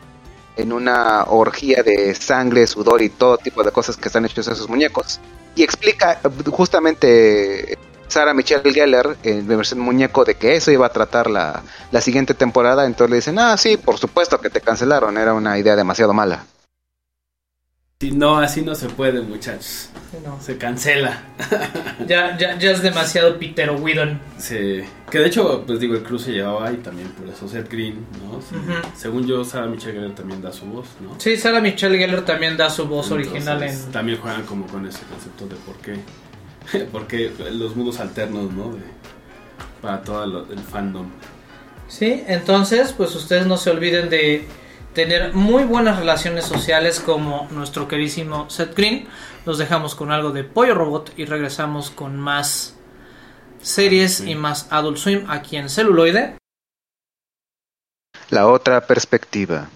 en una orgía de sangre, sudor y todo tipo de cosas que están hechos esos muñecos. Y explica justamente Sarah Michelle Gellar en versión muñeco de que eso iba a tratar la, la siguiente temporada. Entonces le dicen, ah, sí, por supuesto que te cancelaron, era una idea demasiado mala. Si no, así no se puede, muchachos. No. Se cancela. [LAUGHS] Ya, ya, ya es demasiado Peter Whedon. Sí. Que de hecho, pues digo, el Cruz se llevaba y también por eso Seth Green, ¿no? Sí. Según yo, Sarah Michelle Gellar también da su voz, ¿no? Sí, Sarah Michelle Gellar también da su voz Entonces, original en... También juegan como con ese concepto de por qué. [LAUGHS] Porque los mundos alternos, ¿no? De- para todo el fandom. Sí, entonces, pues ustedes no se olviden de tener muy buenas relaciones sociales como nuestro queridísimo Seth Green. Los dejamos con algo de Pollo Robot y regresamos con más series y más Adult Swim aquí en Celuloide. La otra perspectiva.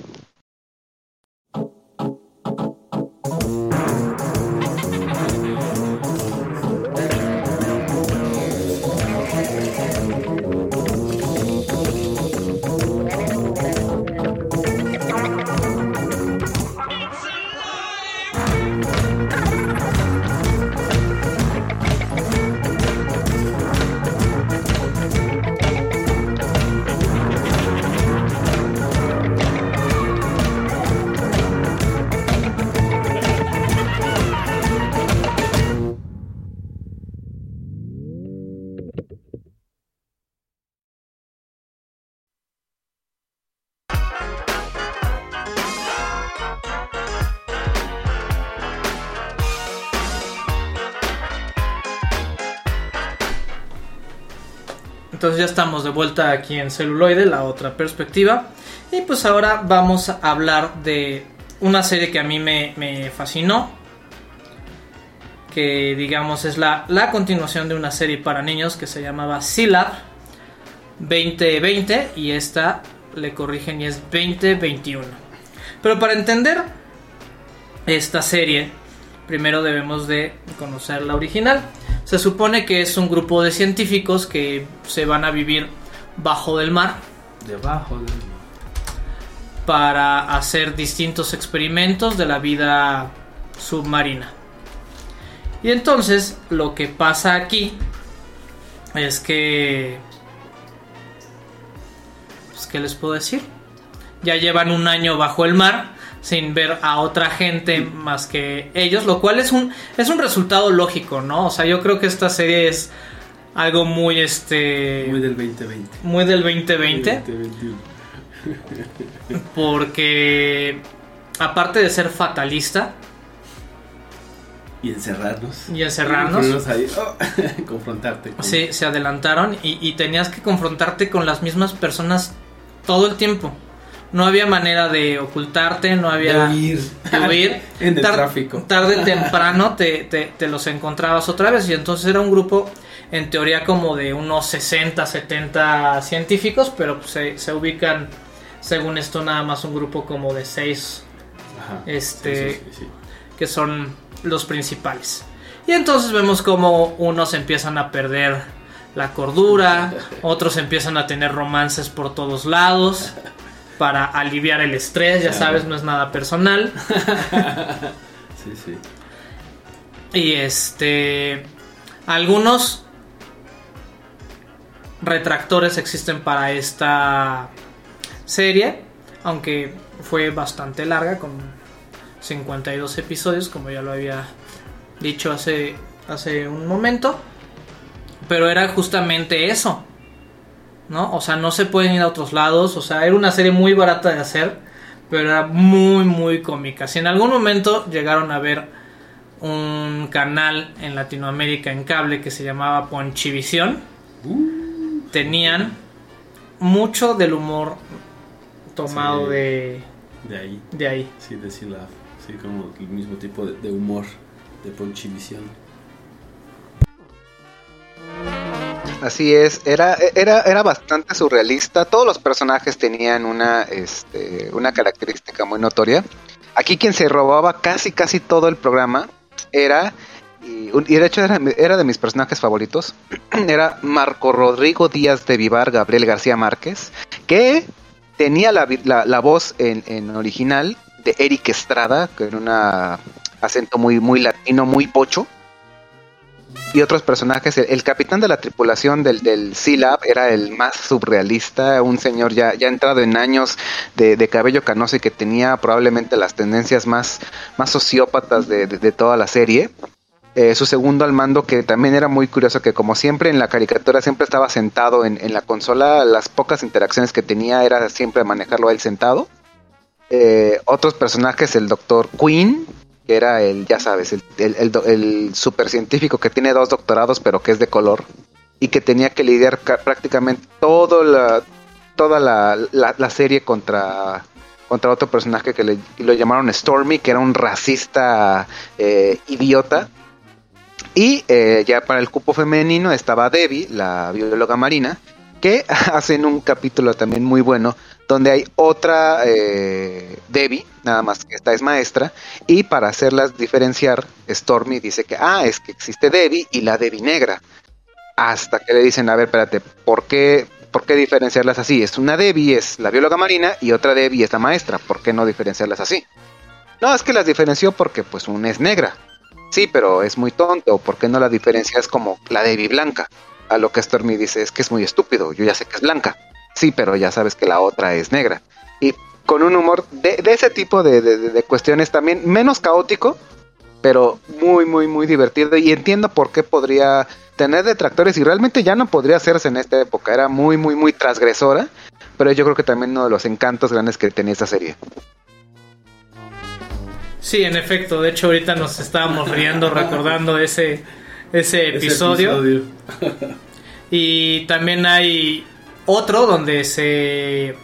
Ya estamos de vuelta aquí en Celuloide, la otra perspectiva. Y pues ahora vamos a hablar de una serie que a mí me, fascinó. Que digamos es la, la continuación de una serie para niños que se llamaba Silab 2020 y esta le corrigen y es 2021. Pero para entender esta serie, primero debemos de conocer la original. Se supone que es un grupo de científicos que se van a vivir bajo del mar Debajo del... para hacer distintos experimentos de la vida submarina. Y entonces lo que pasa aquí es que... Pues, ¿Qué les puedo decir? Ya llevan un año bajo el mar sin ver a otra gente más que ellos, lo cual es un, es un resultado lógico, ¿no? O sea, yo creo que esta serie es algo muy, este... Muy del 2020. Muy del 2020. 2021. [LAUGHS] Porque aparte de ser fatalista Y encerrarnos. y encerrarnos, Ponernos ahí, oh, [LAUGHS] confrontarte. con- sí, se adelantaron y, y tenías que confrontarte con las mismas personas todo el tiempo. No había manera de ocultarte, no había De huir. de huir. [LAUGHS] En el Tar- tráfico. Tarde o [LAUGHS] temprano te, te- te los encontrabas otra vez y entonces era un grupo en teoría como de unos 60, 70 científicos, pero se, se ubican, según esto, nada más un grupo como de 6 Ajá. Este- sí, sí. que son los principales. Y entonces vemos como unos empiezan a perder la cordura, [LAUGHS] otros empiezan a tener romances por todos lados para aliviar el estrés, ya sabes, no es nada personal. [LAUGHS] Sí, sí. Y este algunos retractores existen para esta serie, aunque fue bastante larga con 52 episodios, como ya lo había dicho hace hace un momento. Pero era justamente eso. ¿No? O sea, no se pueden ir a otros lados, o sea, era una serie muy barata de hacer, pero era muy muy cómica. Si en algún momento llegaron a ver un canal en Latinoamérica en cable que se llamaba Ponchivisión. Tenían mucho del humor tomado Sí. de, De ahí. de ahí. Sí, de Silaf. Sí, como el mismo tipo de, de humor de Ponchivisión. Así es, era, era, era bastante surrealista. Todos los personajes tenían una, este, una característica muy notoria. Aquí quien se robaba casi casi todo el programa era, y, de hecho era, era de mis personajes favoritos, [CLEARS THROAT] era Marco Rodrigo Díaz de Vivar Gabriel García Márquez, que tenía la, la, la voz en, en original de Eric Estrada, con un acento muy, muy latino, muy pocho y otros personajes. El, capitán de la tripulación del, del Sea Lab era el más surrealista, un señor ya, ya entrado en años de, de cabello canoso y que tenía probablemente las tendencias más, más sociópatas de, de- de toda la serie. Eh, su segundo al mando, que también era muy curioso, que como siempre en la caricatura siempre estaba sentado en, en la consola, las pocas interacciones que tenía era siempre manejarlo a él sentado. Eh, otros personajes, el doctor Queen, que era el, ya sabes, el, el, el, supercientífico que tiene dos doctorados pero que es de color y que tenía que lidiar ca- prácticamente todo la, toda la, la- la serie contra, contra otro personaje que le, lo llamaron Stormy, que era un racista eh, idiota. Y eh, ya para el cupo femenino estaba Debbie, la bióloga marina, que [LAUGHS] hacen un capítulo también muy bueno, donde hay otra eh, Debbie, nada más que esta es maestra, y para hacerlas diferenciar, Stormy dice que, ah, es que existe Debbie y la Debbie negra. Hasta que le dicen, a ver, espérate, ¿por qué, ¿por qué diferenciarlas así? Es una Debbie, es la bióloga marina, y otra Debbie es la maestra, ¿por qué no diferenciarlas así? No, es que las diferenció porque pues una es negra. Sí, pero es muy tonto, ¿por qué no la diferencias como la Debbie blanca? A lo que Stormy dice, es que es muy estúpido, yo ya sé que es blanca. Sí, pero ya sabes que la otra es negra. Y con un humor de, de ese tipo de, de- de cuestiones también menos caótico, pero muy, muy, muy divertido. Y entiendo por qué podría tener detractores y realmente ya no podría hacerse en esta época. Era muy, muy, muy transgresora, pero yo creo que también uno de los encantos grandes que tenía esta serie. Sí, en efecto. De hecho, ahorita nos estábamos riendo [LAUGHS] recordando ese, ese episodio. episodio. Y también hay otro donde se,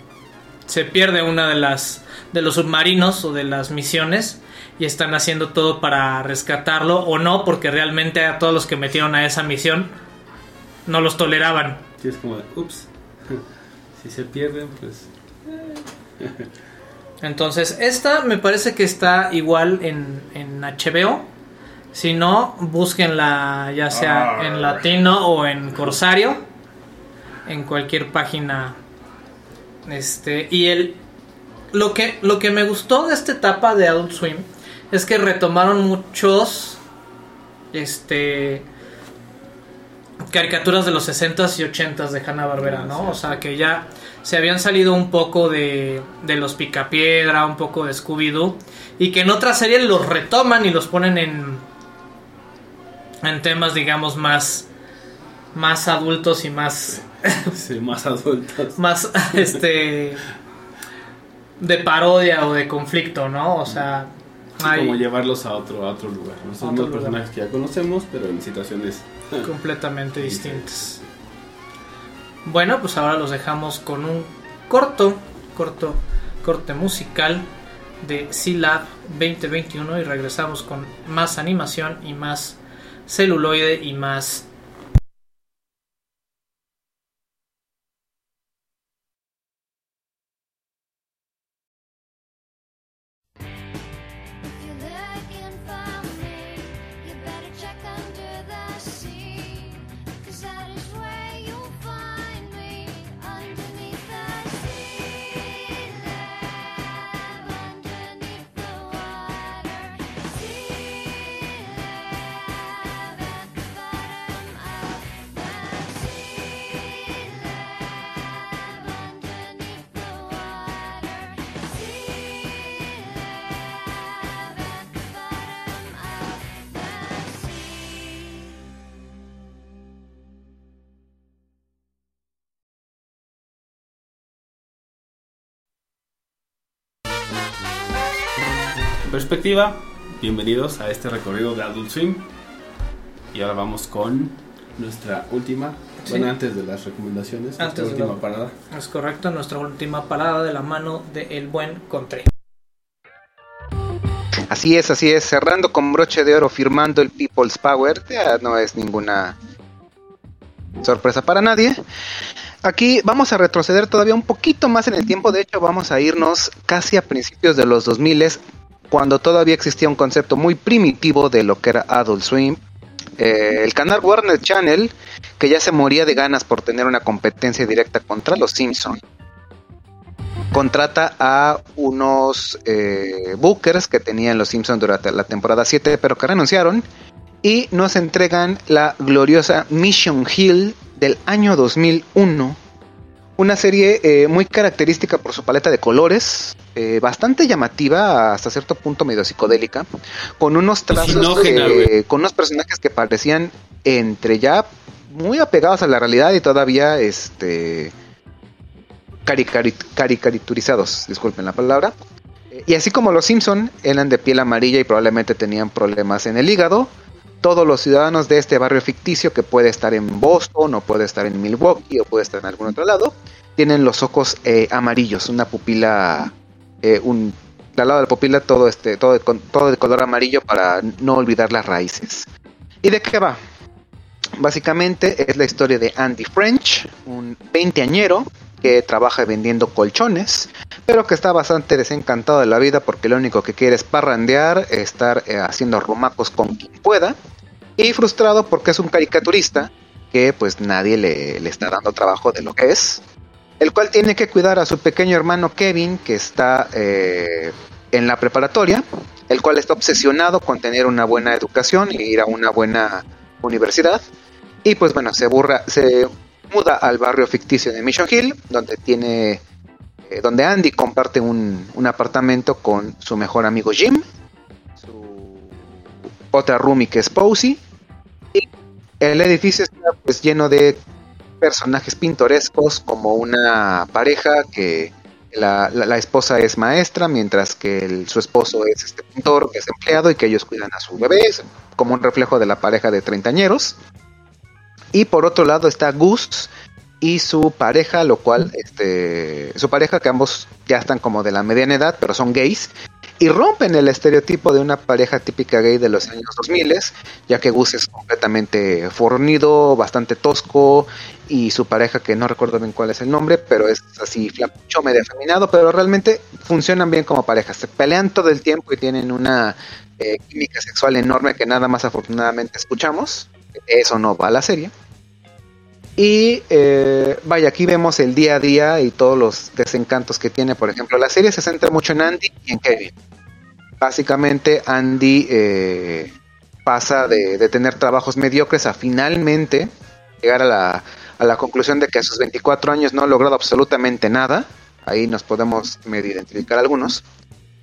se pierde una de las de los submarinos o de las misiones y están haciendo todo para rescatarlo o no, porque realmente a todos los que metieron a esa misión no los toleraban. Sí, es como ups. [LAUGHS] Si se pierden, pues. [LAUGHS] Entonces, esta me parece que está igual en, en HBO. Si no, búsquenla ya sea en latino o en corsario. En cualquier página. Este. Y el. Lo que, lo que me gustó de esta etapa de Adult Swim es que retomaron muchos. Este. Caricaturas de los 60s y 80s de Hanna Barbera, ¿no? O sea que ya se habían salido un poco de, de los Picapiedra, un poco de Scooby-Doo. Y que en otra serie los retoman y los ponen en. En temas, digamos, más. Más adultos y más. [LAUGHS] Sí, más adultos. más [LAUGHS] este de parodia o de conflicto, ¿no? O sea, Sí, hay como llevarlos a otro, a otro lugar. ¿no? Son lugar. personajes que ya conocemos, pero en situaciones. [LAUGHS] completamente distintas. Bueno, pues ahora los dejamos con un corto, corto, corte musical de C-Lab 2021 y regresamos con más animación y más celuloide y más perspectiva, bienvenidos a este recorrido de Adult Swim. Y ahora vamos con nuestra última Bueno, antes de las recomendaciones, Antes nuestra de última la- parada. Es correcto, nuestra última parada de la mano de El Buen Contré. Así es, así es, cerrando con broche de oro, firmando el People's Power, ya no es ninguna sorpresa para nadie. Aquí vamos a retroceder todavía un poquito más en el tiempo, de hecho vamos a irnos casi a principios de los 2000 cuando todavía existía un concepto muy primitivo de lo que era Adult Swim. Eh, el canal Warner Channel, que ya se moría de ganas por tener una competencia directa contra los Simpsons, contrata a unos eh, bookers que tenían los Simpsons durante la temporada 7, pero que renunciaron, y nos entregan la gloriosa Mission Hill del año 2001. Una serie eh, muy característica por su paleta de colores, eh, bastante llamativa, hasta cierto punto medio psicodélica, con unos trazos, con unos personajes que parecían entre ya muy apegados a la realidad y todavía este caricaturizados, disculpen la palabra. Eh, Y así como los Simpson eran de piel amarilla y probablemente tenían problemas en el hígado, todos los ciudadanos de este barrio ficticio que puede estar en Boston o puede estar en Milwaukee o puede estar en algún otro lado, tienen los ojos eh, amarillos, una pupila, eh, un al lado de la pupila todo este, todo de, todo de color amarillo para no olvidar las raíces. ¿Y de qué va? Básicamente es la historia de Andy French, un veinteañero que trabaja vendiendo colchones, pero que está bastante desencantado de la vida porque lo único que quiere es parrandear, estar eh, haciendo rumacos con quien pueda, y frustrado porque es un caricaturista que pues nadie le, le está dando trabajo de lo que es, el cual tiene que cuidar a su pequeño hermano Kevin que está eh, en la preparatoria, el cual está obsesionado con tener una buena educación e ir a una buena universidad. Y pues bueno, se burra, se muda al barrio ficticio de Mission Hill, donde tiene, eh, donde Andy comparte un, un apartamento con su mejor amigo Jim, otra roomie que es Posey, y el edificio está pues lleno de personajes pintorescos como una pareja que la, la- esposa es maestra mientras que su esposo es este pintor que es empleado y que ellos cuidan a su bebé como un reflejo de la pareja de treintañeros. Y por otro lado está Gus y su pareja lo cual este su pareja que ambos ya están como de la mediana edad pero son gays y rompen el estereotipo de una pareja típica gay de los años 2000, ya que Gus es completamente fornido, bastante tosco, y su pareja, que no recuerdo bien cuál es el nombre, pero es así flacucho, medio afeminado, pero realmente funcionan bien como pareja. Se pelean todo el tiempo y tienen una eh, química sexual enorme que nada más afortunadamente escuchamos. Eso no va a la serie. Y eh, vaya, aquí vemos el día a día y todos los desencantos que tiene. Por ejemplo, la serie se centra mucho en Andy y en Kevin. Básicamente, Andy eh, pasa de, tener trabajos mediocres a finalmente llegar a la, a la conclusión de que a sus 24 años no ha logrado absolutamente nada. Ahí nos podemos medio identificar algunos.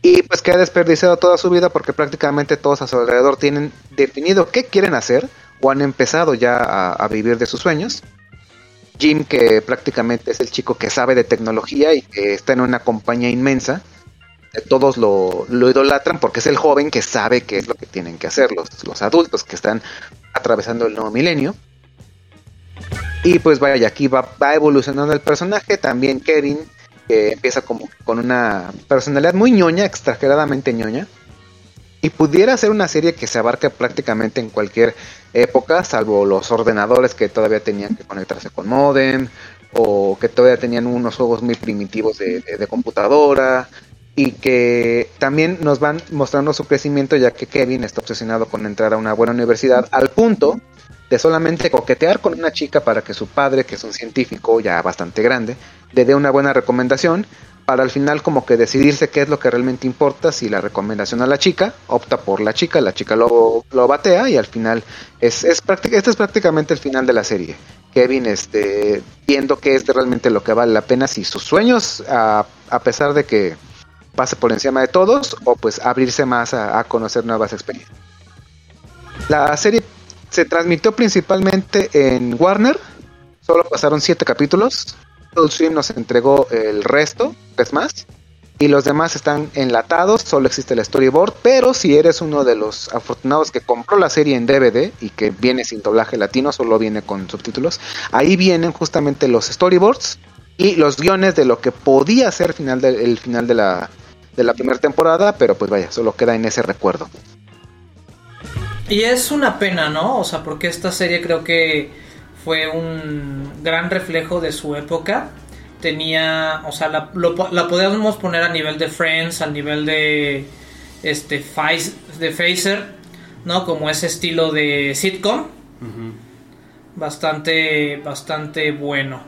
Y pues que ha desperdiciado toda su vida porque prácticamente todos a su alrededor tienen definido qué quieren hacer o han empezado ya a vivir de sus sueños. Jim, que prácticamente es el chico que sabe de tecnología y que está en una compañía inmensa, todos lo, lo idolatran porque es el joven que sabe qué es lo que tienen que hacer los, los adultos que están atravesando el nuevo milenio. Y pues vaya, aquí va, va evolucionando el personaje. También Kevin, que empieza como con una personalidad muy ñoña, exageradamente ñoña. Y pudiera ser una serie que se abarca prácticamente en cualquier época, salvo los ordenadores que todavía tenían que conectarse con modem, o que todavía tenían unos juegos muy primitivos de, de- de computadora, y que también nos van mostrando su crecimiento ya que Kevin está obsesionado con entrar a una buena universidad al punto de solamente coquetear con una chica para que su padre, que es un científico ya bastante grande, le dé una buena recomendación para al final como que decidirse qué es lo que realmente importa, si la recomendación a la chica, opta por la chica, la chica lo, lo batea y al final es, es este es prácticamente el final de la serie. Kevin este, viendo qué es realmente lo que vale la pena, si sus sueños, a, a pesar de que pase por encima de todos, o pues abrirse más a, a conocer nuevas experiencias. La serie se transmitió principalmente en Warner, solo pasaron siete capítulos. Adult Swim nos entregó el resto, tres más. y los demás están enlatados, solo existe el storyboard, pero si eres uno de los afortunados que compró la serie en DVD y que viene sin doblaje latino, solo viene con subtítulos, ahí vienen justamente los storyboards y los guiones de lo que podía ser final de- el final de la, de la primera temporada, pero pues vaya, solo queda en ese recuerdo. Y es una pena, ¿no? O sea, porque esta serie creo que fue un gran reflejo de su época. Tenía, o sea, la, lo po- la podíamos poner a nivel de Friends, al nivel de este Face- de Phaser, ¿no? Como ese estilo de sitcom, bastante bastante bueno.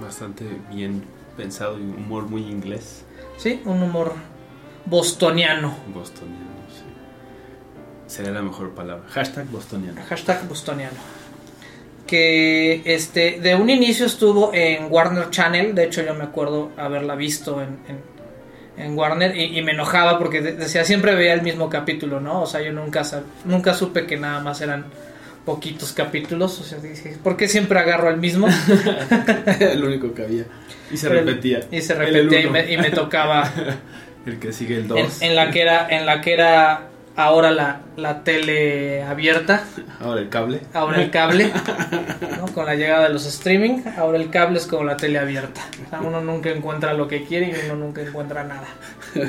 Bastante bien pensado y humor muy inglés. Sí, un humor bostoniano. Bostoniano, sí. Sería la mejor palabra. Hashtag bostoniano. Hashtag bostoniano. Que este de un inicio estuvo en Warner Channel. De hecho, yo me acuerdo haberla visto en, en, en Warner. Y, y me enojaba porque de- decía siempre veía el mismo capítulo, ¿no? O sea, yo nunca, nunca supe que nada más eran poquitos capítulos. O sea, dije, ¿por qué siempre agarro el mismo? [LAUGHS] el único que había. Y se repetía. Y se repetía y me, y me tocaba. [LAUGHS] El que sigue el en, 2. en la que era, en la que era ahora la, la tele abierta. Ahora el cable. Ahora el cable, [LAUGHS] ¿no? con la llegada de los streaming, ahora el cable es como la tele abierta. O sea, uno nunca encuentra lo que quiere y uno nunca encuentra nada, [LAUGHS]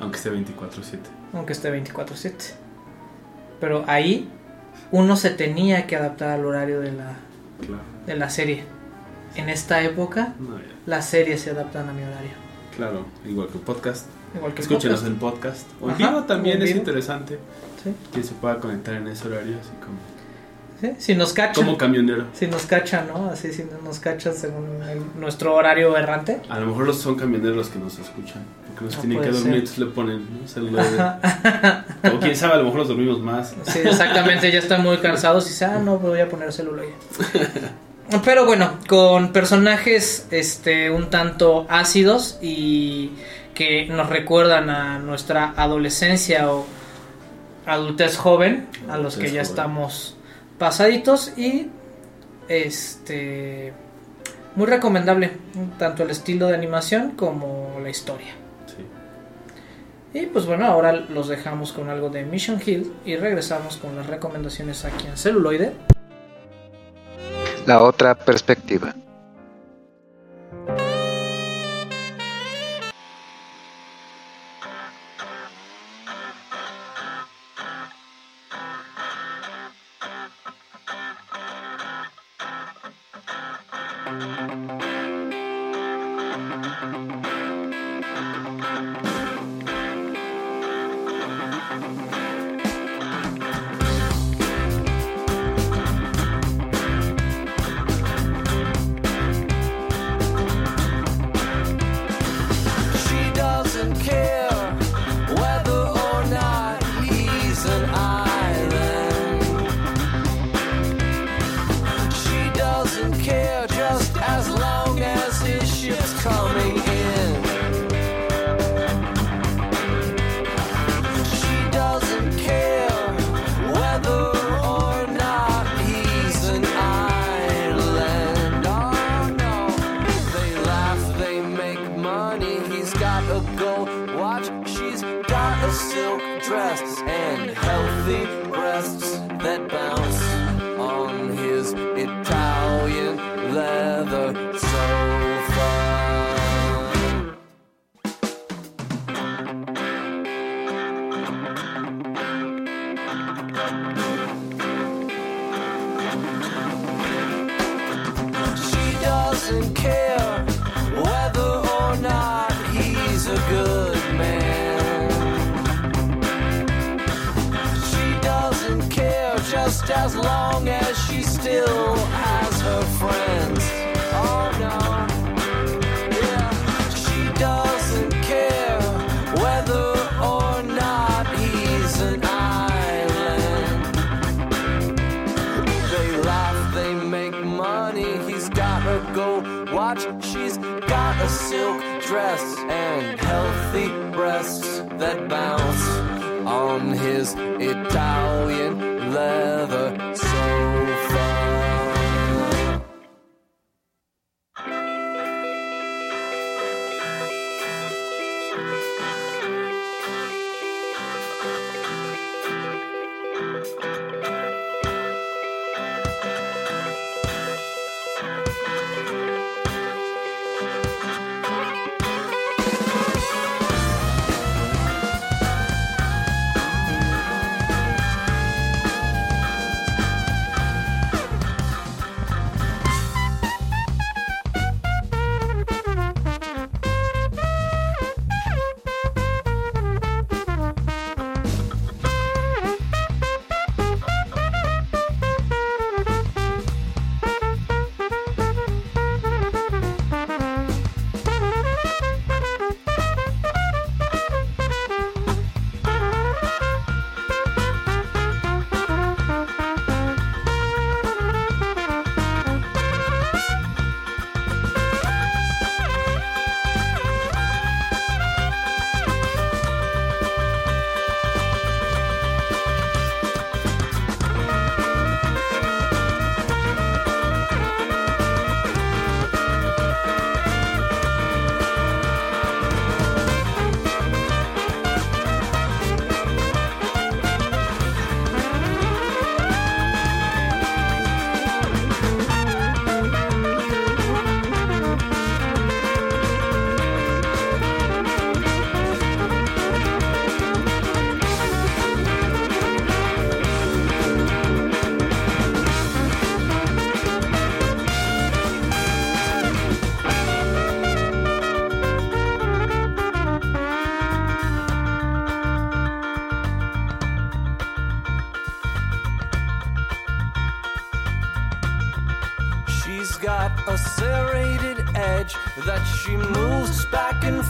Aunque esté 24-7. aunque esté 24/7. Pero ahí uno se tenía que adaptar al horario de la, Claro. de la serie. En esta época, No, las series se adaptan a mi horario. Claro, igual que el podcast. Igual que el Escúchenos podcast. en podcast. O en vivo también es interesante. Sí. Que se pueda conectar en ese horario, así como, ¿Sí? Si nos cachan, como camionero. si nos cachan, ¿no? Así si nos cachan según el- nuestro horario errante. A lo mejor los son camioneros los que nos escuchan. Porque nos tienen que dormir, entonces le ponen ¿no? celular. de- o quién sabe, a lo mejor los dormimos más. Sí, exactamente, ya están muy cansados y dicen, ah, no, voy a poner celuloide. Pero bueno, con personajes este un tanto ácidos y que nos recuerdan a nuestra adolescencia o adultez joven, a los que ya joven. estamos pasaditos y este muy recomendable, tanto el estilo de animación como la historia. Sí. Y pues bueno, ahora los dejamos con algo de Mission Hill y regresamos con las recomendaciones aquí en celuloide. La otra perspectiva.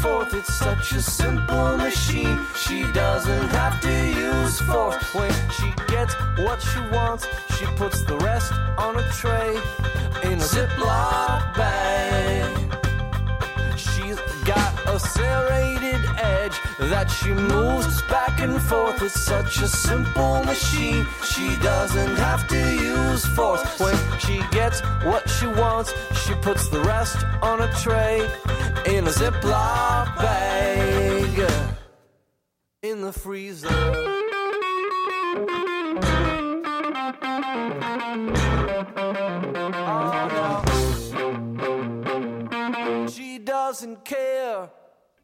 Forth. It's such a simple machine. She doesn't have to use force. When she gets what she wants, she puts the rest on a tray in a Ziploc bag. Serrated edge that she moves back and forth. It's such a simple machine. She doesn't have to use force. When she gets what she wants, she puts the rest on a tray in a Ziploc bag in the freezer. Oh, she doesn't care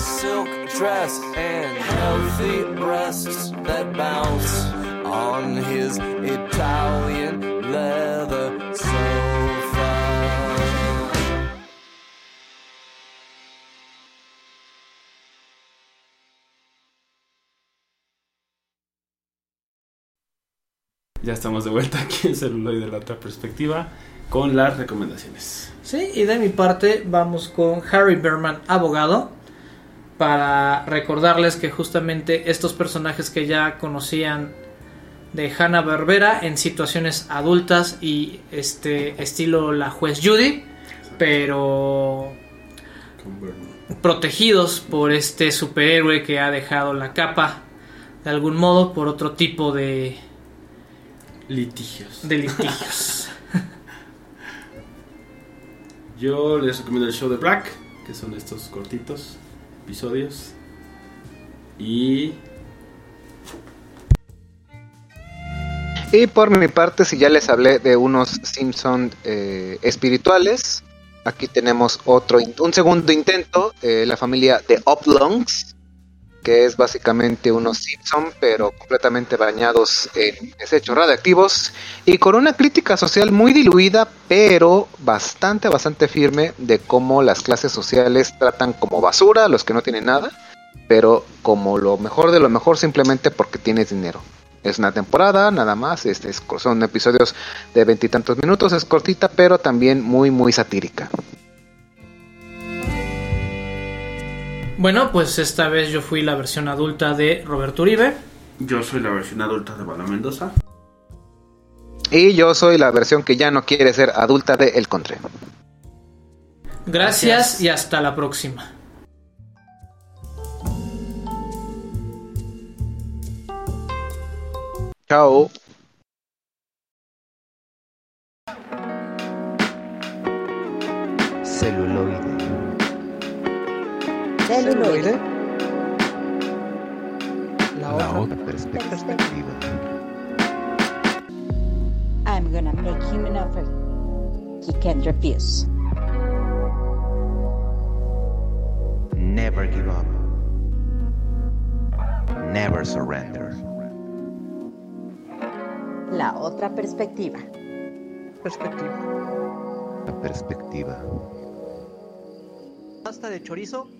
silk dress and healthy breasts that bounce on his Italian leather sofa. Ya estamos de vuelta aquí en Celuloide de la otra perspectiva con las recomendaciones. Sí, y de mi parte vamos con Harry Berman, abogado, para recordarles que justamente estos personajes que ya conocían de Hanna Barbera en situaciones adultas y este estilo la juez Judy, pero protegidos por este superhéroe que ha dejado la capa de algún modo por otro tipo de Litigios. de litigios. [LAUGHS] [LAUGHS] Yo les recomiendo el show de Black, que son estos cortitos episodios. Y Y por mi parte, si ya les hablé de unos Simpson eh, espirituales, aquí tenemos otro, un segundo intento, eh, la familia de Oblongs, que es básicamente unos Simpson, pero completamente bañados en desechos radiactivos y con una crítica social muy diluida, pero bastante, bastante firme de cómo las clases sociales tratan como basura a los que no tienen nada, pero como lo mejor de lo mejor simplemente porque tienes dinero. Es una temporada, nada más. Es- son episodios de veintitantos minutos. Es cortita, pero también muy, muy satírica. Bueno, pues esta vez yo fui la versión adulta de Roberto Uribe. yo soy la versión adulta de Bala Mendoza. Y yo soy la versión que ya no quiere ser adulta de El Contre. Gracias y hasta la próxima. Chao. Celuloide. Celuloide. La La otra otra perspectiva. I'm gonna make him an offer he can't refuse. Never give up. Never surrender. La otra perspectiva. perspectiva. La perspectiva. Pasta de chorizo.